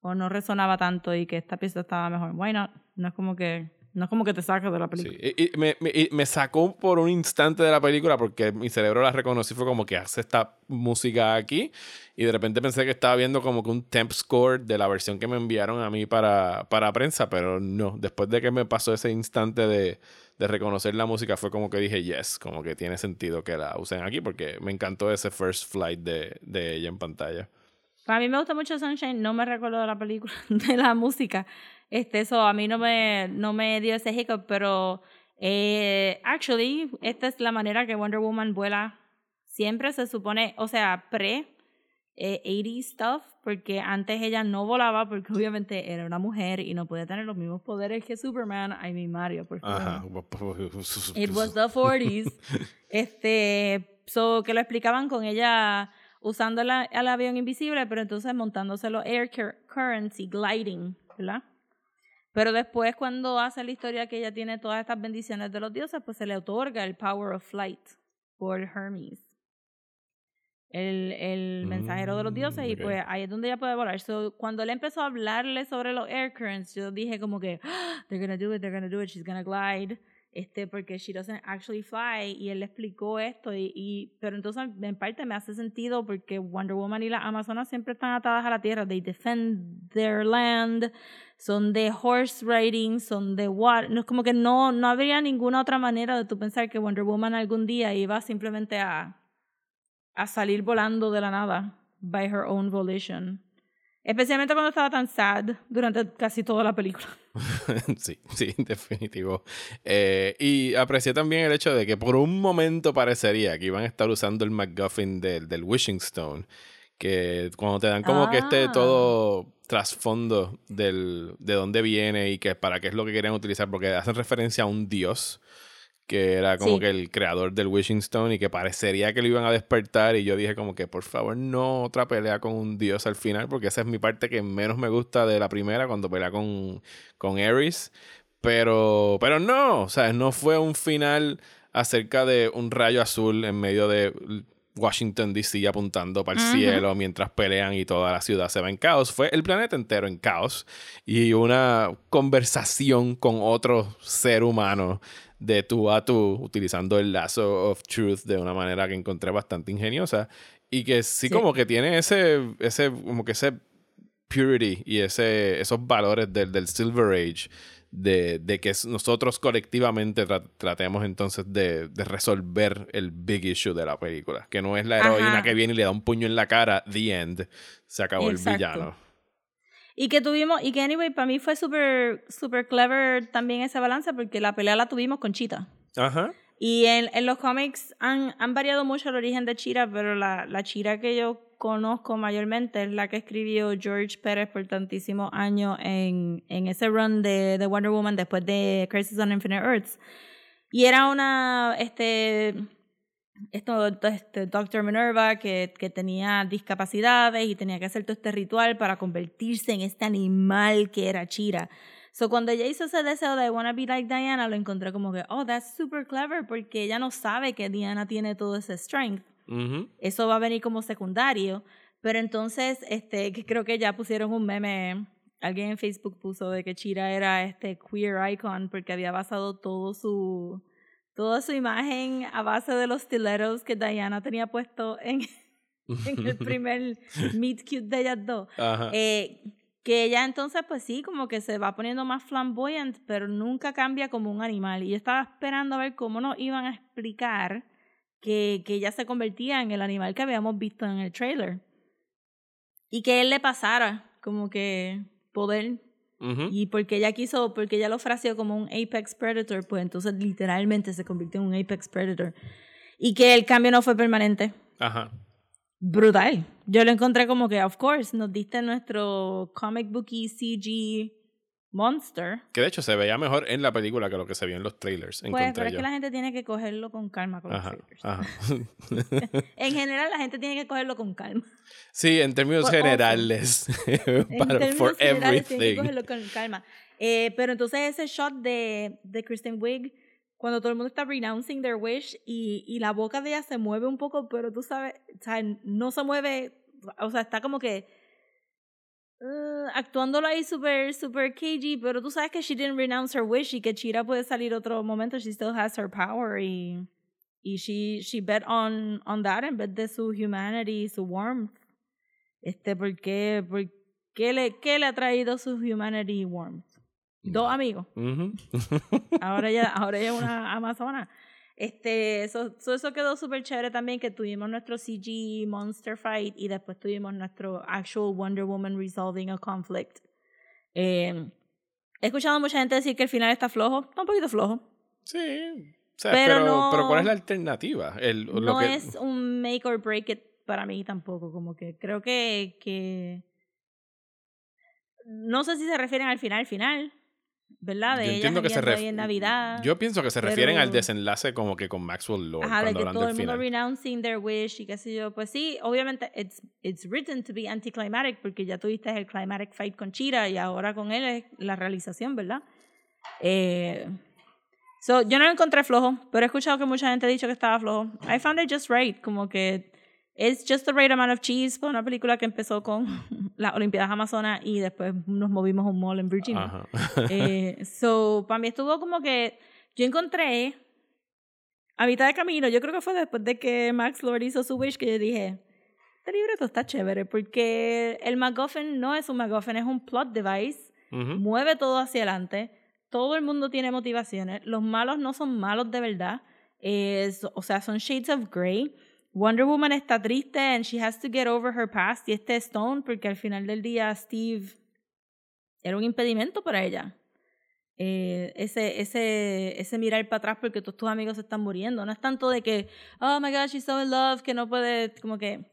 o no resonaba tanto y que esta pieza estaba mejor. Why not? No es como que No es como que te sacas de la Sí, película. y, y me, me- y me sacó por un instante de la película porque mi cerebro la reconocí. Fue como que hace esta música aquí. Y de repente pensé que estaba viendo como que un temp score de la versión que me enviaron a mí para, para prensa. Pero no. Después de que me pasó ese instante de, de reconocer la música, fue como que dije, yes, como que tiene sentido que la usen aquí porque me encantó ese first flight de, de ella en pantalla. Para mí me gusta mucho Sunshine, no me recuerdo de la película, *laughs* de la música. Este, eso a mí no me, no me dio ese hiccup, pero eh, actually, esta es la manera que Wonder Woman vuela. Siempre se supone, o sea, pre eh, 80 stuff, porque antes ella no volaba, porque *laughs* obviamente era una mujer y no podía tener los mismos poderes que Superman. Ay, mi Mario, por favor. *laughs* Ajá. It was the 40s. *laughs* este, so que lo explicaban con ella usando la- el avión invisible, pero entonces montándose los air cur- currents y gliding, ¿verdad? Pero después cuando hace la historia que ella tiene todas estas bendiciones de los dioses, pues se le otorga el power of flight por Hermes. El, el mensajero de los dioses, Mm, y ok. pues ahí es donde ella puede volar. So, cuando él empezó a hablarle sobre los air currents, yo dije como que, "Ah, they're gonna do it, they're gonna do it, she's gonna glide este, porque she doesn't actually fly, y él le explicó esto, y, y, pero entonces en parte me hace sentido porque Wonder Woman y las Amazonas siempre están atadas a la tierra, they defend their land, son de horse riding, son de water, no es como que no, no habría ninguna otra manera de tú pensar que Wonder Woman algún día iba simplemente a, a salir volando de la nada, by her own volition. Especialmente cuando estaba tan sad durante casi toda la película. *laughs* sí, sí, *laughs* definitivo. Eh, y aprecié también el hecho de que por un momento parecería que iban a estar usando el MacGuffin del, del Wishing Stone. Que cuando te dan como que este Ah. todo trasfondo del, de dónde viene y que para qué es lo que querían utilizar, porque hacen referencia a un dios que era como Sí. que el creador del Wishing Stone y que parecería que lo iban a despertar y yo dije como que por favor no otra pelea con un dios al final porque esa es mi parte que menos me gusta de la primera cuando pelea con, con Ares pero pero no o sea no fue un final acerca de un rayo azul en medio de Washington DC apuntando para el Ujú. cielo mientras pelean y toda la ciudad se va en caos. Fue el planeta entero en caos y una conversación con otro ser humano de tú a tú utilizando el lazo of truth de una manera que encontré bastante ingeniosa y que sí, Sí. como que tiene ese ese como que ese purity y ese esos valores del, del Silver Age de, de que nosotros colectivamente tra- tratemos entonces de, de resolver el big issue de la película. Que no es la heroína Ajá. que viene y le da un puño en la cara, the end, se acabó Exacto. el villano. Y que tuvimos, y que anyway, para mí fue súper super clever también ese balance porque la pelea la tuvimos con Cheetah. Ajá. Y en, en los cómics han, han variado mucho el origen de Cheetah, pero la, la Cheetah que yo conozco mayormente es la que escribió George Pérez por tantísimos años en, en ese run de, de Wonder Woman después de Crisis on Infinite Earths. Y era una, este, esto, este Doctor Minerva que, que tenía discapacidades y tenía que hacer todo este ritual para convertirse en este animal que era Chira. So cuando ella hizo ese deseo de I wanna be like Diana, lo encontré como que, oh, that's super clever porque ella no sabe que Diana tiene todo ese strength. Ujú. Eso va a venir como secundario. Pero entonces, este, creo que ya pusieron un meme, alguien en Facebook puso de que Chira era este queer icon porque había basado todo su toda su imagen a base de los stilettos que Diana tenía puesto en, *laughs* en el *laughs* primer meet cute de ellas dos. Eh, que ella entonces, pues sí, como que se va poniendo más flamboyant, pero nunca cambia como un animal. Y yo estaba esperando a ver cómo nos iban a explicar que, que ella se convertía en el animal que habíamos visto en el trailer. Y que él le pasara como que poder. Y porque ella quiso, porque ella lo ofreció como un apex predator, pues entonces literalmente se convirtió en un apex predator. Y que el cambio no fue permanente Ajá. brutal. Yo lo encontré como que, of course, nos diste nuestro comic booky CG monster. Que de hecho se veía mejor en la película que lo que se vio en los trailers. Pues, pero es yo. que la gente tiene que cogerlo con calma con los Ajá, trailers. ajá. *laughs* En general, la gente tiene que cogerlo con calma. sí, en términos For generales. *laughs* En para, términos for generales, tienen que cogerlo con calma. Eh, pero entonces ese shot de, de Kristen Wiig, cuando todo el mundo está renouncing their wish y, y la boca de ella se mueve un poco, pero tú sabes, o sea, no se mueve, o sea, está como que uh, actuándolo ahí super, super cagey, pero tú sabes que she didn't renounce her wish y que Chira puede salir otro momento, she still has her power y, y she, she bet on, on that en vez de su humanity, su warmth. Este, ¿por qué, por qué le, qué le ha traído su humanity y warmth? Dos amigos. *laughs* Ahora ella, ahora ella es una amazona. Este, eso, so- eso quedó súper chévere también, que tuvimos nuestro CG Monster Fight y después tuvimos nuestro actual Wonder Woman resolving a conflict. Eh, he escuchado a mucha gente decir que el final está flojo, está un poquito flojo. Sí. O sea, Pero pero, no- pero ¿cuál es la alternativa? El, lo no que- es un make or break it para mí tampoco, como que creo que, que no sé si se refieren al final final, ¿verdad? De Yo entiendo que se en Navidad. Yo pienso que se refieren al pero- desenlace como que con Maxwell Lord Ajá, de que hablan todo del el mundo final. renouncing their wish y qué sé yo. Pues sí, obviamente it's, it's written to be anticlimactic porque ya tuviste el climatic fight con Chira y ahora con él es la realización, ¿verdad? Eh, so, yo no lo encontré flojo, pero he escuchado que mucha gente ha dicho que estaba flojo. I found it just right, como que it's just the right amount of cheese para una película que empezó con *laughs* las Olimpiadas Amazonas y después nos movimos a un mall en Virginia. *laughs* Eh, so, para mí estuvo como que yo encontré a mitad de camino, yo creo que fue después de que Max Lord hizo su wish que yo dije, este libreto está chévere porque el MacGuffin no es un MacGuffin, es un plot device, Ujú. mueve todo hacia adelante, todo el mundo tiene motivaciones, los malos no son malos de verdad, es, o sea, son shades of grey. Wonder Woman está triste and she has to get over her past y este Stone porque al final del día Steve era un impedimento para ella. Eh, ese, ese, ese mirar para atrás porque todos tus amigos se están muriendo. No es tanto de que, oh my god, she's so in love, que no puede, como que,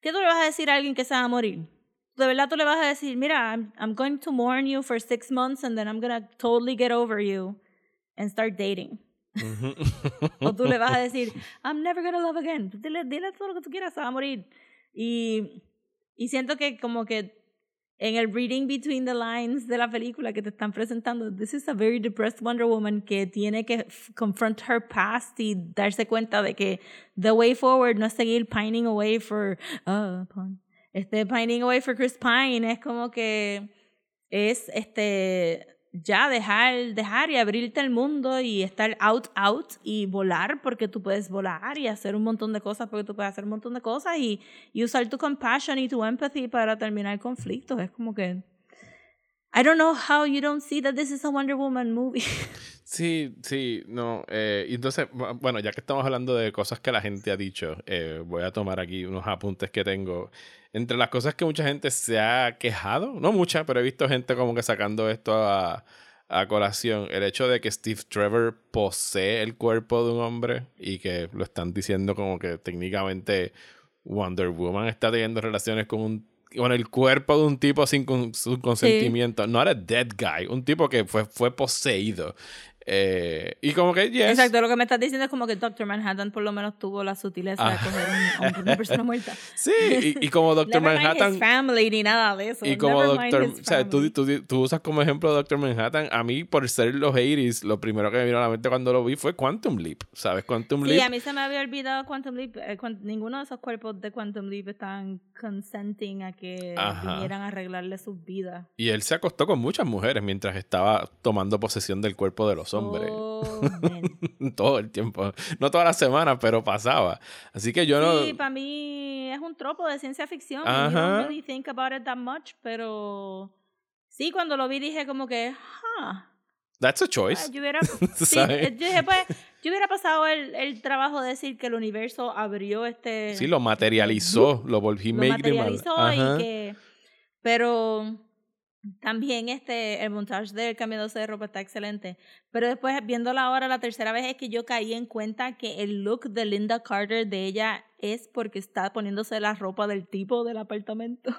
¿qué tú le vas a decir a alguien que se va a morir? De verdad tú le vas a decir, mira, I'm, I'm going to mourn you for six months and then I'm gonna totally get over you and start dating. *laughs* O tú le vas a decir, *laughs* I'm never gonna love again. Dile, dile todo lo que tú quieras, se va a morir. Y, y siento que como que en el reading between the lines de la película que te están presentando, this is a very depressed Wonder Woman que tiene que confront her past y darse cuenta de que the way forward no es seguir pining away for, uh, este, pining away for Chris Pine, es como que es este ya dejar, dejar y abrirte al mundo y estar out, out y volar porque tú puedes volar y hacer un montón de cosas porque tú puedes hacer un montón de cosas y, y usar tu compassion y tu empathy para terminar conflictos. Es como que... I don't know how you don't see that this is a Wonder Woman movie. *laughs* Sí, sí, no. Eh, entonces, bu- bueno, ya que estamos hablando de cosas que la gente ha dicho, eh, voy a tomar aquí unos apuntes que tengo. Entre las cosas que mucha gente se ha quejado, no mucha, pero he visto gente como que sacando esto a, a colación, el hecho de que Steve Trevor posee el cuerpo de un hombre y que lo están diciendo como que técnicamente Wonder Woman está teniendo relaciones con un con el cuerpo de un tipo sin con- su consentimiento. No era dead guy, un tipo que fue, fue poseído. Eh, y como que, yes. Exacto, lo que me estás diciendo es como que Doctor Manhattan por lo menos tuvo la sutileza de Ah. coger un- a una persona muerta. *laughs* Sí, y, y como Doctor Never mind Manhattan. his family ni nada de eso. Y como Never mind Doctor, o sea, tú, tú, tú usas como ejemplo Doctor Manhattan. A mí, por ser los 80s, lo primero que me vino a la mente cuando lo vi fue Quantum Leap. ¿Sabes? Quantum Sí, Leap. a mí se me había olvidado Quantum Leap. eh, cuan- ninguno de esos cuerpos de Quantum Leap estaban consenting a que Ajá. vinieran a arreglarle sus vidas. Y él se acostó con muchas mujeres mientras estaba tomando posesión del cuerpo de los hombres. Oh. *laughs* Todo el tiempo. No toda la semana, pero pasaba. Así que yo no. Sí, para mí es un tropo de ciencia ficción. Ajá. You don't really think about it that much, pero sí, cuando lo vi dije como que, huh. That's a Ah, choice. Yo hubiera, *laughs* sí, eh, yo dije, pues, yo hubiera pasado el, el trabajo de decir que el universo abrió este... Sí, lo materializó. Lo volví lo materializó y que... Pero también este, el montaje del cambiándose de ropa está excelente. Pero después, viéndola ahora la tercera vez, es que yo caí en cuenta que el look de Linda Carter de ella es porque está poniéndose la ropa del tipo del apartamento.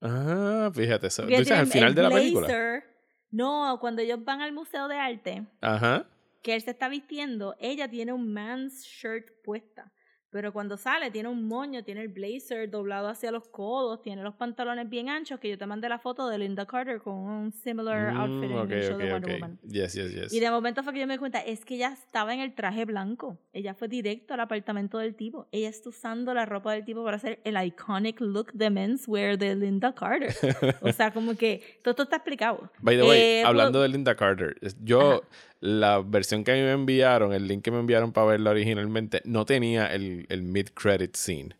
Ah, fíjate eso. Tú dices al final el de la película. No, cuando ellos van al Museo de Arte, Ajá. que él se está vistiendo, ella tiene un man's shirt puesta. Pero cuando sale, tiene un moño, tiene el blazer doblado hacia los codos, tiene los pantalones bien anchos, que yo te mandé la foto de Linda Carter con un similar outfit Mm, en el show de Wonder. Woman. Yes, yes, yes. Y de momento fue que yo me di cuenta, es que ella estaba en el traje blanco. Ella fue directo al apartamento del tipo. Ella está usando la ropa del tipo para hacer el iconic look de menswear de Linda Carter. o sea, como que todo está explicado. By the way, Eh, hablando puedo- de Linda Carter, yo, Ajá. La versión que a mí me enviaron, el link que me enviaron para verla originalmente, no tenía el, el mid-credit scene.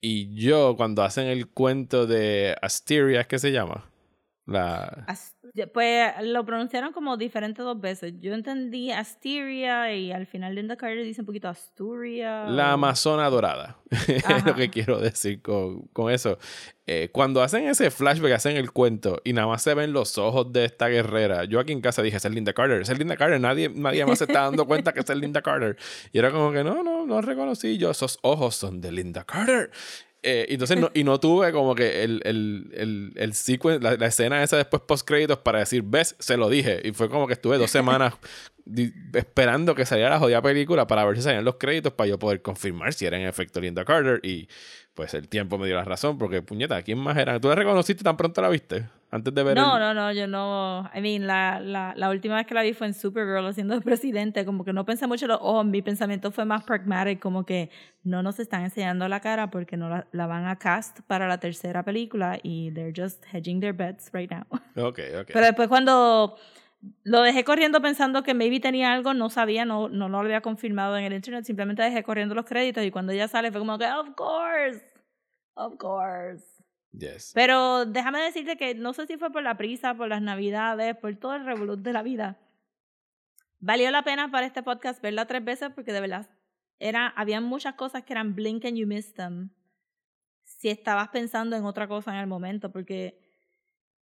Y yo, cuando hacen el cuento de Asteria, ¿es que se llama? La... Pues lo pronunciaron como diferente dos veces. Yo entendí Asteria y al final Linda Carter dice un poquito Asturia. La Amazona Dorada. *laughs* es lo que quiero decir con, con eso. Eh, cuando hacen ese flashback, hacen el cuento y nada más se ven los ojos de esta guerrera. Yo aquí en casa dije, esa es Linda Carter, esa es Linda Carter. Nadie, nadie más se está dando *laughs* cuenta que esa es Linda Carter. Y era como que no, no, no reconocí yo. Esos ojos son de Linda Carter. Eh, entonces no, y no tuve como que el, el, el, el sequen- la, la escena esa después post créditos para decir, ves, se lo dije. Y fue como que estuve dos semanas esperando que saliera la jodida película para ver si salían los créditos para yo poder confirmar si era en efecto Linda Carter. Y pues el tiempo me dio la razón porque, puñeta, ¿quién más era? ¿Tú la reconociste tan pronto la viste? Antes de ver No, el- no, no, yo no. I mean, la, la, la última vez que la vi fue en Supergirl haciendo de *laughs* presidente. Como que no pensé mucho en los ojos. Mi pensamiento fue más pragmatic, como que no nos están enseñando la cara porque no la, la van a cast para la tercera película y they're just hedging their bets right now. Ok, ok. Pero después cuando lo dejé corriendo pensando que maybe tenía algo, no sabía, no, no lo había confirmado en el internet, simplemente dejé corriendo los créditos y cuando ella sale fue como que, of course, of course. Yes. Pero déjame decirte que no sé si fue por la prisa, por las navidades, por todo el revolut de la vida. Valió la pena para este podcast verla tres veces porque de verdad era, había muchas cosas que eran blink and you missed them. Si estabas pensando en otra cosa en el momento, porque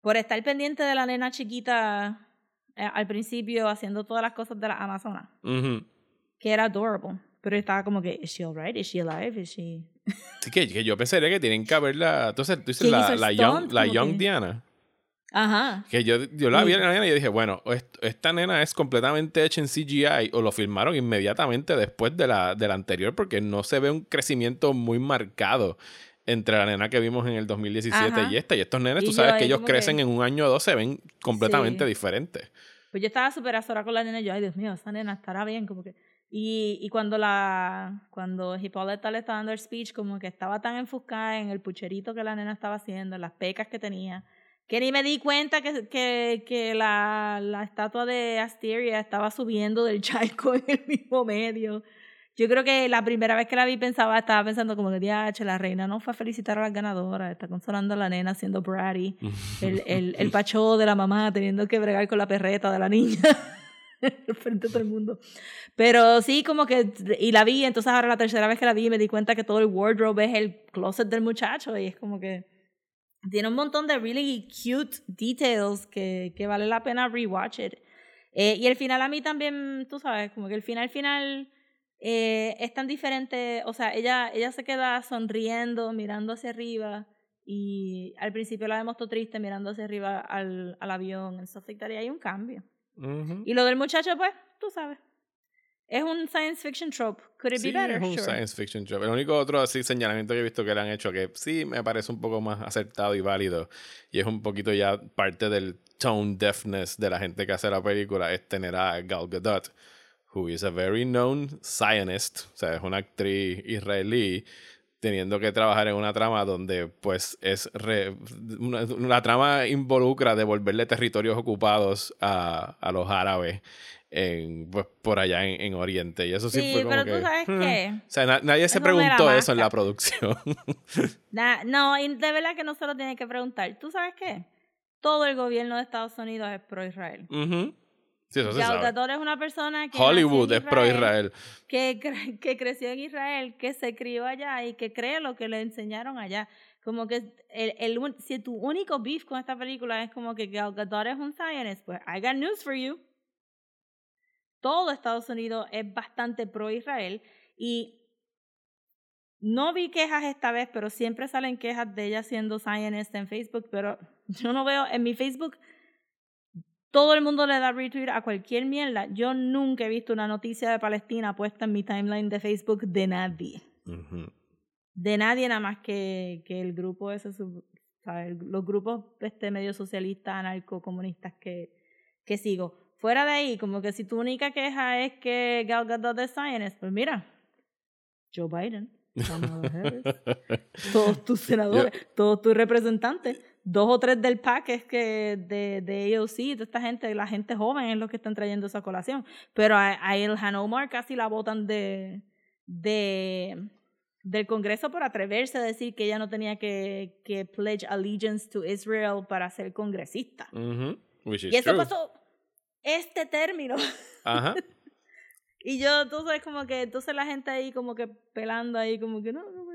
por estar pendiente de la nena chiquita eh, al principio haciendo todas las cosas de la Amazonas, Ujú. que era adorable, pero estaba como que, ¿is she alright? ¿Is she alive? ¿Is she...? *laughs* Sí, que, que yo pensaría que tienen que haberla. Entonces, tú dices ¿Quién la, la Young, la young que- Diana. Ajá. Que yo, yo la vi en la nena y yo dije, bueno, esta nena es completamente hecha en CGI o lo filmaron inmediatamente después de la, de la anterior porque no se ve un crecimiento muy marcado entre la nena que vimos en el 2017 Ajá. y esta. Y estos nenes, Y tú sabes que ellos crecen que- en un año o dos, se ven completamente Sí. diferentes. Pues yo estaba súper azorada con la nena y yo, ay Dios mío, esa nena estará bien, como que... Y, y cuando la cuando Hipólita le estaba dando el speech, como que estaba tan enfocada en el pucherito que la nena estaba haciendo, en las pecas que tenía, que ni me di cuenta que, que, que la, la estatua de Asteria estaba subiendo del *laughs* charco en el mismo medio. Yo creo que la primera vez que la vi pensaba, estaba pensando como que, diache, la reina no fue a felicitar a las ganadoras, está consolando a la nena siendo bratty el, el, el *laughs* pacho de la mamá teniendo que bregar con la perreta de la niña *laughs* frente a todo el mundo. Pero sí, como que, y la vi, entonces ahora la tercera vez que la vi me di cuenta que todo el wardrobe es el closet del muchacho y es como que tiene un montón de really cute details que, que vale la pena rewatch it. Eh, y el final a mí también, tú sabes, como que el final final eh, es tan diferente, o sea, ella, ella se queda sonriendo, mirando hacia arriba y al principio la vemos todo triste mirando hacia arriba al, al avión, en that, y hay un cambio. Ujú. Y lo del muchacho, pues, tú sabes. Es un science fiction trope. Could it Sí, be better? es un Sure. science fiction job. El único otro así señalamiento que he visto que le han hecho que sí me parece un poco más acertado y válido y es un poquito ya parte del tone deafness de la gente que hace la película es tener a Gal Gadot, who is a very known Zionist, o sea, es una actriz israelí teniendo que trabajar en una trama donde pues es re- una, la trama involucra devolverle territorios ocupados a, a los árabes en, pues, por allá en, en Oriente y eso sí, Sí, fue como pero que, tú sabes hmm. qué. o sea, na- nadie se Eso preguntó eso en la producción. *laughs* No, y de verdad que no se lo tiene que preguntar. ¿Tú sabes qué? Todo el gobierno de Estados Unidos es pro-Israel. Ujú. Sí, eso es una persona que Hollywood es pro-Israel. que, cre- que creció en Israel, que se crió allá y que cree lo que le enseñaron allá. Como que el, si tu único beef con esta película es como que Gal Gadot es un Zionist, pues I got news for you. Todo Estados Unidos es bastante pro-Israel y no vi quejas esta vez, pero siempre salen quejas de ella siendo Zionist en Facebook, pero yo no veo en mi Facebook todo el mundo le da retweet a cualquier mierda. Yo nunca he visto una noticia de Palestina puesta en mi timeline de Facebook de nadie. De nadie nada más que, que el grupo ese, sub- los grupos este medio socialistas, anarcocomunistas que, que sigo. Fuera de ahí, como que si tu única queja es que Gal Gadot es Zionist, pues mira, Joe Biden, *laughs* todos tus senadores, todos tus representantes, dos o tres del PAC es que de, de AOC, de esta gente, la gente joven es lo que están trayendo esa colación. Pero a, a Ilhan Omar casi la votan de, de del Congreso por atreverse a decir que ella no tenía que, que pledge allegiance to Israel para ser congresista. Ujú. Which is Y eso true. pasó este término. Ajá. *laughs* Y yo, tú sabes, como que entonces la gente ahí como que pelando ahí, como que no, no, no,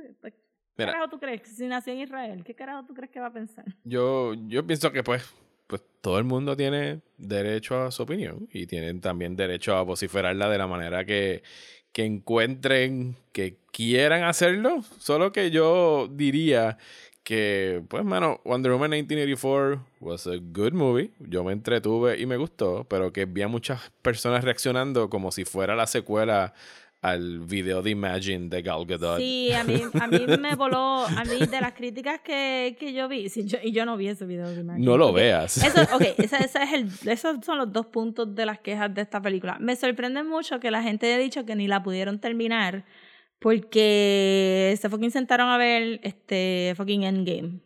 ¿qué Mira. carajo tú crees? Si nació en Israel, ¿qué carajo tú crees que va a pensar? Yo, yo pienso que pues, pues todo el mundo tiene derecho a su opinión y tienen también derecho a vociferarla de la manera que, que encuentren que quieran hacerlo. Solo que yo diría que, pues, mano, Wonder Woman 1984 was a good movie. Yo me entretuve y me gustó, pero que vi a muchas personas reaccionando como si fuera la secuela al video de Imagine de Gal Gadot. Sí, a mí, a mí *laughs* me voló, a mí de las críticas que, que yo vi, yo- y yo no vi ese video de Imagine, No lo veas. Eso, ok, *laughs* ese, ese es el, esos son los dos puntos de las quejas de esta película. Me sorprende mucho que la gente haya dicho que ni la pudieron terminar porque se fucking sentaron a ver este fucking Endgame,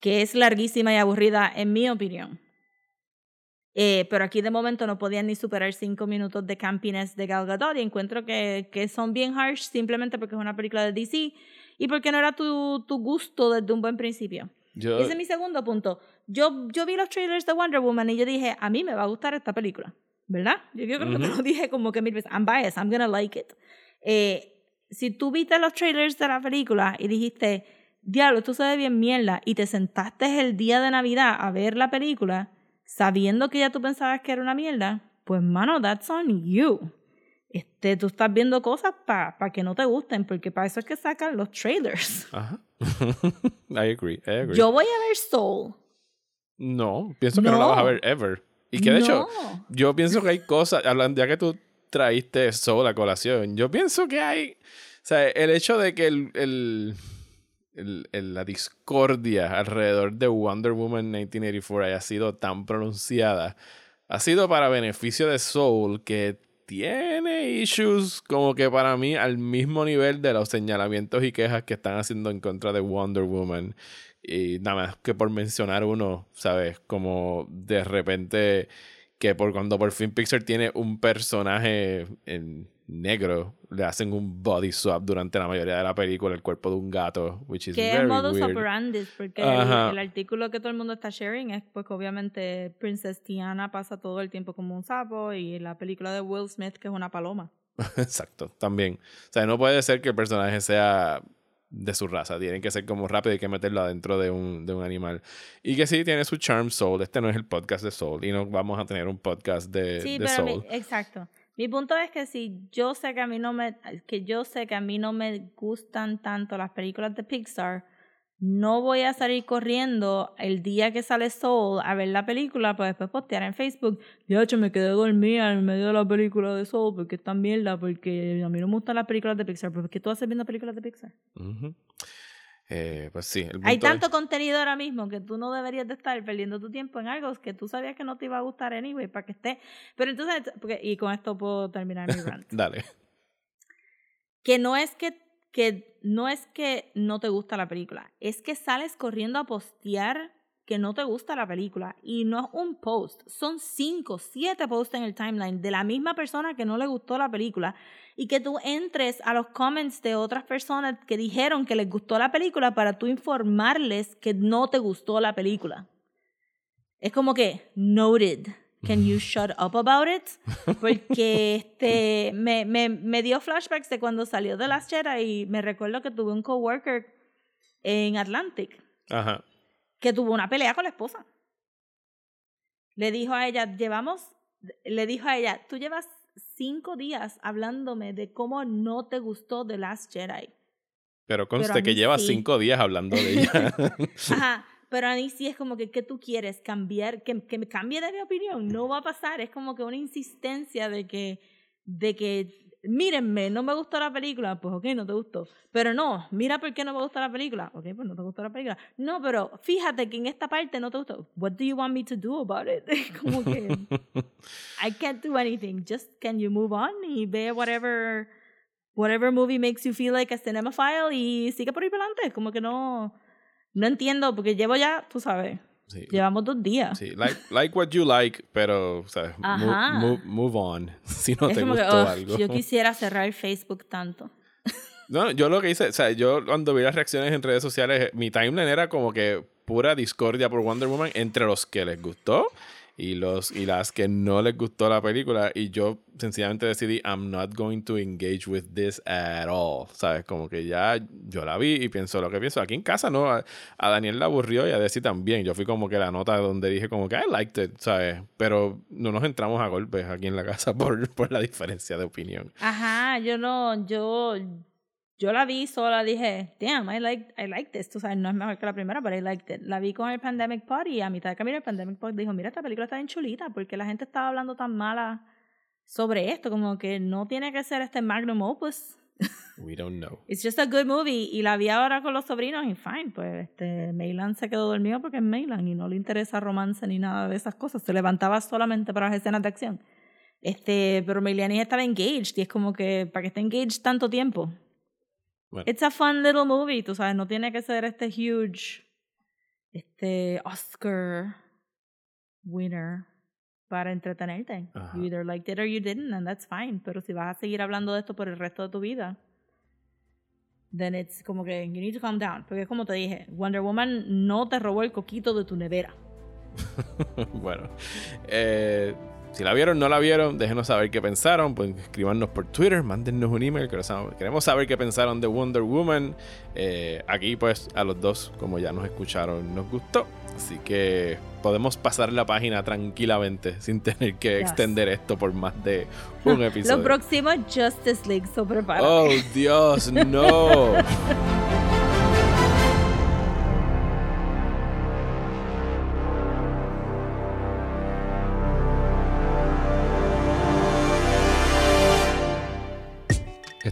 que es larguísima y aburrida en mi opinión. Eh, pero aquí de momento no podían ni superar cinco minutos de campiness de Gal Gadot y encuentro que, que son bien harsh simplemente porque es una película de DC y porque no era tu, tu gusto desde un buen principio. Yo- Ese es mi segundo punto. Yo, yo vi los trailers de Wonder Woman y yo dije, a mí me va a gustar esta película, ¿verdad? Yo, yo creo que te lo dije como que mil veces, I'm biased, I'm gonna like it. Eh, si tú viste los trailers de la película y dijiste, diablo, esto se ve bien mierda, y te sentaste el día de Navidad a ver la película sabiendo que ya tú pensabas que era una mierda, pues mano, that's on you. Este, tú estás viendo cosas para que no te gusten, porque para eso es que sacan los trailers. *laughs* Ajá. *laughs* I agree, I agree. Yo voy a ver Soul. No, pienso que no. la vas a No. ver ever. Y que de hecho, No. yo pienso que hay cosas, hablando, ya que tú traíste Soul a colación, yo pienso que hay, o sea, el hecho de que el, el, el- la discordia alrededor de Wonder Woman 1984 haya sido tan pronunciada, ha sido para beneficio de Soul, que tiene issues como que para mí al mismo nivel de los señalamientos y quejas que están haciendo en contra de Wonder Woman. Y nada más que por mencionar uno, ¿sabes? Como de repente que por cuando por fin Pixar tiene un personaje en negro, le hacen un body swap durante la mayoría de la película, el cuerpo de un gato, which is Que very es modus operandi, porque el, Ajá. el artículo que todo el mundo está sharing es pues que obviamente Princess Tiana pasa todo el tiempo como un sapo y la película de Will Smith que es una paloma. *laughs* Exacto, también. O sea, no puede ser que el personaje sea de su raza. Tienen que ser como rápido y que meterlo adentro de un, de un animal. Y que sí, tiene su charm Soul. Este no es el podcast de Soul. Y no vamos a tener un podcast de, Sí, de pero mi- exacto. Mi punto es que si yo sé que a mí no me que yo sé que a mí no me gustan tanto las películas de Pixar, no voy a salir corriendo el día que sale Soul a ver la película para después postear en Facebook. Ya, hecho, me quedé dormida en medio de la película de Soul porque es tan mierda, porque a mí no me gustan las películas de Pixar. ¿Por qué tú haces viendo películas de Pixar? Eh, pues sí. el Hay es- tanto contenido ahora mismo que tú no deberías de estar perdiendo tu tiempo en algo que tú sabías que no te iba a gustar anyway, para que esté. Pero entonces, porque- y con esto puedo terminar mi *laughs* rant. Dale. que no es que, que no es que no te gusta la película, es que sales corriendo a postear que no te gusta la película y no es un post, son cinco, siete posts en el timeline de la misma persona que no le gustó la película y que tú entres a los comments de otras personas que dijeron que les gustó la película para tú informarles que no te gustó la película. Es como que, noted. Can you *laughs* shut up about it? Porque este, me, me, me dio flashbacks de cuando salió The Last Jedi y me recuerdo que tuve un coworker en Atlantic Ajá. Que tuvo una pelea con la esposa. Le dijo a ella, llevamos, le dijo a ella, tú llevas cinco días hablándome de cómo no te gustó The Last Jedi. Pero conste Pero que mí lleva sí. cinco días hablando de ella. *laughs* Ajá, pero a mí sí es como que, ¿qué tú quieres? ¿Cambiar? ¿Que, que me cambie de mi opinión? No va a pasar. Es como que una insistencia de que, de que mírenme, no me gustó la película, pues ok, no te gustó. Pero no, mira por qué no me gustó la película. Ok, pues no te gustó la película. No, pero fíjate que en esta parte no te gustó. What do you want me to do about it? *laughs* Como que *laughs* I can't do anything. Just can you move on y ve whatever whatever movie makes you feel like a cinemaphile y sigue por ahí para adelante. Como que no no entiendo porque llevo ya, tú sabes, Sí. llevamos dos días. Sí, like, like what you like, pero, Ajá. Move, move on. *laughs* Si no es te gustó que, algo. yo quisiera cerrar Facebook tanto. *laughs* No, yo lo que hice, o sea, yo cuando vi las reacciones en redes sociales, mi timeline era como que pura discordia por Wonder Woman entre los que les gustó y los y las que no les gustó la película y yo sencillamente decidí I'm not going to engage with this at all, ¿sabes? Como que ya yo la vi y pienso lo que pienso. Aquí en casa no, a, a Daniel la aburrió y a Desi también. Yo fui como que la nota donde dije como que I liked it, ¿sabes? Pero no nos entramos a golpes aquí en la casa *laughs* por, por la diferencia de opinión. Ajá, yo no, yo, yo la vi sola, dije, damn, I like, I like this. Tú sabes, no es mejor que la primera, pero I liked it. La vi con el Pandemic Pod y a mitad de camino el Pandemic Pod dijo, mira, esta película está bien chulita, porque la gente estaba hablando tan mala sobre esto, como que no tiene que ser este magnum opus. *laughs* We don't know. It's just a good movie. Y la vi ahora con los sobrinos y fine, pues este, Maylan se quedó dormido porque es Maylan y no le interesa romance ni nada de esas cosas. Se levantaba solamente para las escenas de acción. Este, pero Maylanis estaba engaged y es como que, ¿para que esté engaged tanto tiempo? Bueno. It's a fun little movie, tú sabes, no tiene que ser este huge, este Oscar winner para entretenerte. Ajá. You either liked it or you didn't, and that's fine. Pero si vas a seguir hablando de esto por el resto de tu vida, then it's como que you need to calm down. Porque como te dije, Wonder Woman no te robó el coquito de tu nevera. *laughs* bueno, eh, si la vieron, no la vieron, déjenos saber qué pensaron. Pueden escribirnos por Twitter, mándennos un email. Queremos saber- qué pensaron de Wonder Woman. Eh, aquí, pues, a los dos, como ya nos escucharon, nos gustó. Así que podemos pasar la página tranquilamente *laughs* sin tener que extender esto por más de un *laughs* Lo episodio. próximo, Justice League, so prepárate. Oh, Dios, no. *laughs*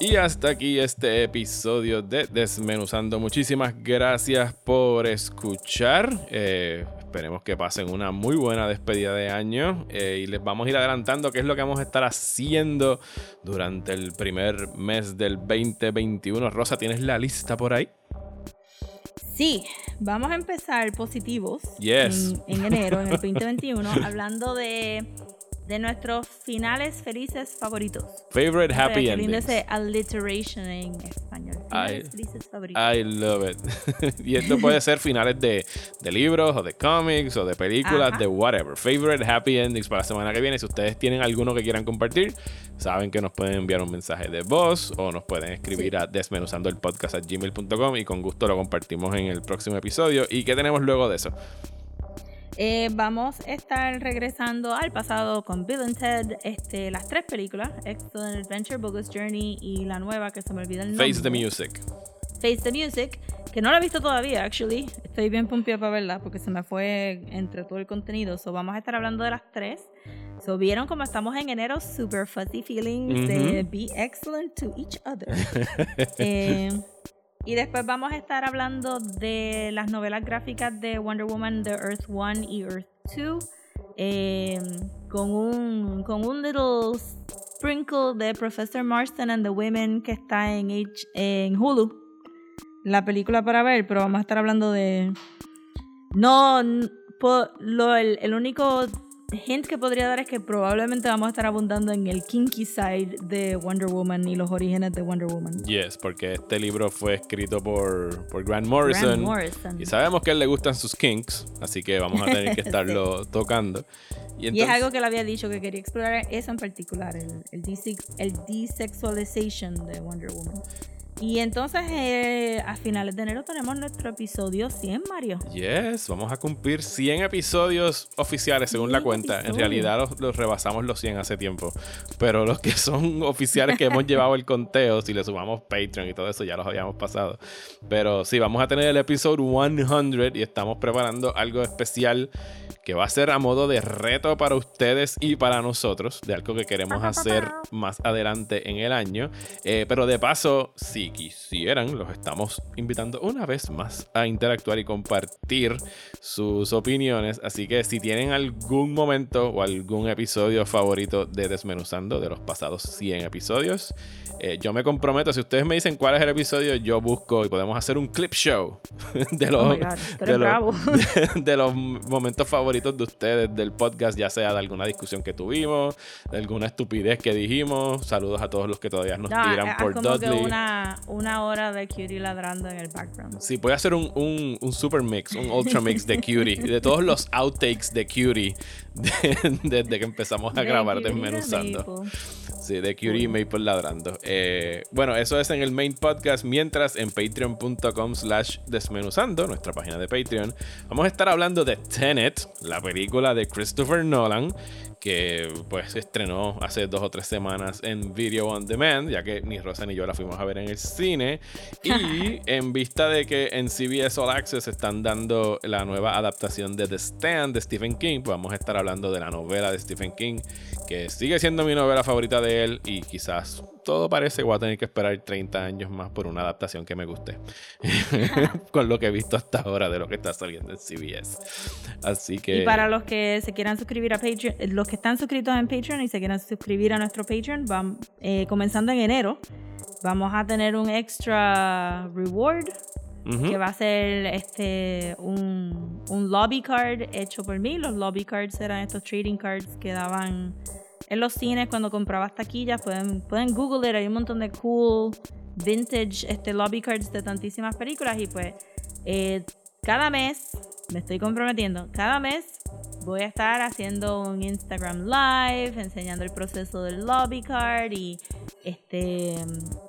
Y hasta aquí este episodio de Desmenuzando. Muchísimas gracias por escuchar. Eh, esperemos que pasen una muy buena despedida de año. Eh, y les vamos a ir adelantando qué es lo que vamos a estar haciendo durante el primer mes del 2021. Rosa, ¿tienes la lista por ahí? Sí, vamos a empezar positivos Yes. en, en enero, en el 2021, hablando de, de nuestros finales felices favoritos. Favorite happy lindo endings. ese alliteration en español. Finales Ay. felices favoritos. I love it. *laughs* y esto puede ser finales de, de libros o de cómics o de películas, Ajá. de whatever. Favorite happy endings para la semana que viene. Si ustedes tienen alguno que quieran compartir, saben que nos pueden enviar un mensaje de voz o nos pueden escribir Sí. a desmenuzando el podcast a gmail.com y con gusto lo compartimos en el próximo episodio. ¿Y qué tenemos luego de eso? Eh, vamos a estar regresando al pasado con Bill and Ted, este, las tres películas, Excellent Adventure, Bogus Journey y la nueva que se me olvida el nombre. Face the Music. Face the Music, que no la he visto todavía, actually. Estoy bien pompeada para verla porque se me fue entre todo el contenido. So, vamos a estar hablando de las tres. So, vieron como estamos en enero, super fuzzy feelings de be excellent to each other. *laughs* Eh, y después vamos a estar hablando de las novelas gráficas de Wonder Woman, The Earth 1 y Earth 2. eh, con un con un little sprinkle de Professor Marston and the Women que está en, H- en Hulu. La película para ver, pero vamos a estar hablando de... No, lo, el único hint que podría dar es que probablemente vamos a estar abundando en el kinky side de Wonder Woman y los orígenes de Wonder Woman. Yes, porque este libro fue escrito por, por Grant Morrison. Grant Morrison. Y sabemos que a él le gustan sus kinks, así que vamos a tener que *laughs* estarlo tocando. Y, Y es entonces- algo que le había dicho que quería explorar eso en particular, el, el, desex- el desexualization de Wonder Woman. Y entonces eh, a finales de enero tenemos nuestro episodio 100, Mario. Yes, vamos a cumplir 100 episodios oficiales según la 100 cuenta. En realidad los, los rebasamos los 100 hace tiempo. Pero los que son oficiales que hemos llevado el conteo, si le sumamos Patreon y todo eso, ya los habíamos pasado. Pero sí, vamos a tener el episodio 100 y estamos preparando algo especial que va a ser a modo de reto para ustedes y para nosotros, de algo que queremos hacer más adelante en el año. Eh, pero de paso, si quisieran, los estamos invitando una vez más a interactuar y compartir sus opiniones. Así que si tienen algún momento o algún episodio favorito de Desmenuzando de los pasados 100 episodios, eh, yo me comprometo, si ustedes me dicen cuál es el episodio, yo busco y podemos hacer un clip show *laughs* de los, Oh God, los, *laughs* de los momentos favoritos de ustedes del podcast, ya sea de alguna discusión que tuvimos, de alguna estupidez que dijimos. Saludos a todos los que todavía nos No, tiran por como que Dudley. una, una hora de Cutie ladrando en el background. Sí, voy a hacer un, un, un super mix, un ultra mix de Cutie, de todos los outtakes de Cutie de- *laughs* desde que empezamos a De grabar desmenuzando. Sí, de Curie y Maple ladrando. Eh, bueno, eso es en el main podcast. Mientras en patreon.com slash desmenuzando, nuestra página de Patreon, vamos a estar hablando de Tenet, la película de Christopher Nolan, que pues se estrenó hace dos o tres semanas en Video On Demand, ya que ni Rosa ni yo la fuimos a ver en el cine. *laughs* Y en vista de que en CBS All Access están dando la nueva adaptación de The Stand de Stephen King, pues vamos a estar hablando de la novela de Stephen King, que sigue siendo mi novela favorita de él y quizás todo parece que voy a tener que esperar 30 años más por una adaptación que me guste. *laughs* Con lo que he visto hasta ahora de lo que está saliendo en CBS. Así que... Y para los que se quieran suscribir a Patreon, eh, los que están suscritos en Patreon y se quieran suscribir a nuestro Patreon, vam- eh, comenzando en enero, vamos a tener un extra reward Que va a ser este un, un lobby card hecho por mí. Los lobby cards eran estos trading cards que daban en los cines cuando comprabas taquillas. Pueden, pueden Google it, hay un montón de cool vintage este, lobby cards de tantísimas películas. Y pues eh, cada mes, me estoy comprometiendo, cada mes voy a estar haciendo un Instagram live, enseñando el proceso del lobby card y este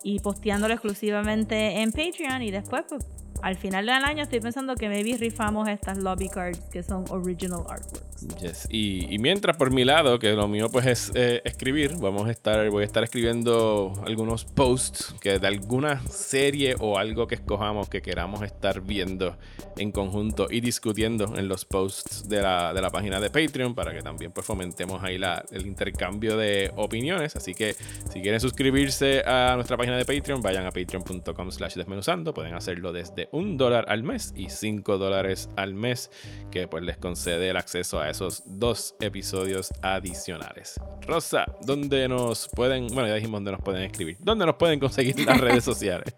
y posteándolo exclusivamente en Patreon y después pues al final del año estoy pensando que maybe rifamos estas lobby cards que son original artworks. Yes. Y, y mientras por mi lado, que lo mío pues es eh, escribir, vamos a estar, voy a estar escribiendo algunos posts que de alguna serie o algo que escojamos que queramos estar viendo en conjunto y discutiendo en los posts de la, de la página de Patreon para que también pues fomentemos ahí la, el intercambio de opiniones. Así que si quieren suscribirse a nuestra página de Patreon, vayan a patreon.com slash desmenuzando. Pueden hacerlo desde un dólar al mes y cinco dólares al mes que pues les concede el acceso a esos dos episodios adicionales. Rosa, ¿dónde nos pueden, bueno ya dijimos dónde nos pueden escribir, dónde nos pueden conseguir las *laughs* redes sociales?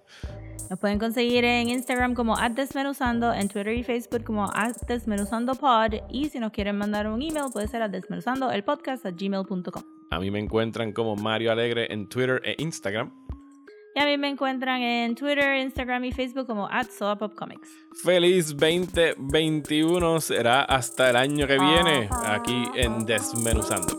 Nos pueden conseguir en Instagram como @desmenuzando, en Twitter y Facebook como @desmenuzandopod y si nos quieren mandar un email puede ser a desmenuzando el podcast gmail.com. A mí me encuentran como Mario Alegre en Twitter e Instagram. Y a mí me encuentran en Twitter, Instagram y Facebook como @soapopcomics. Feliz 2021 será hasta el año que viene aquí en Desmenuzando.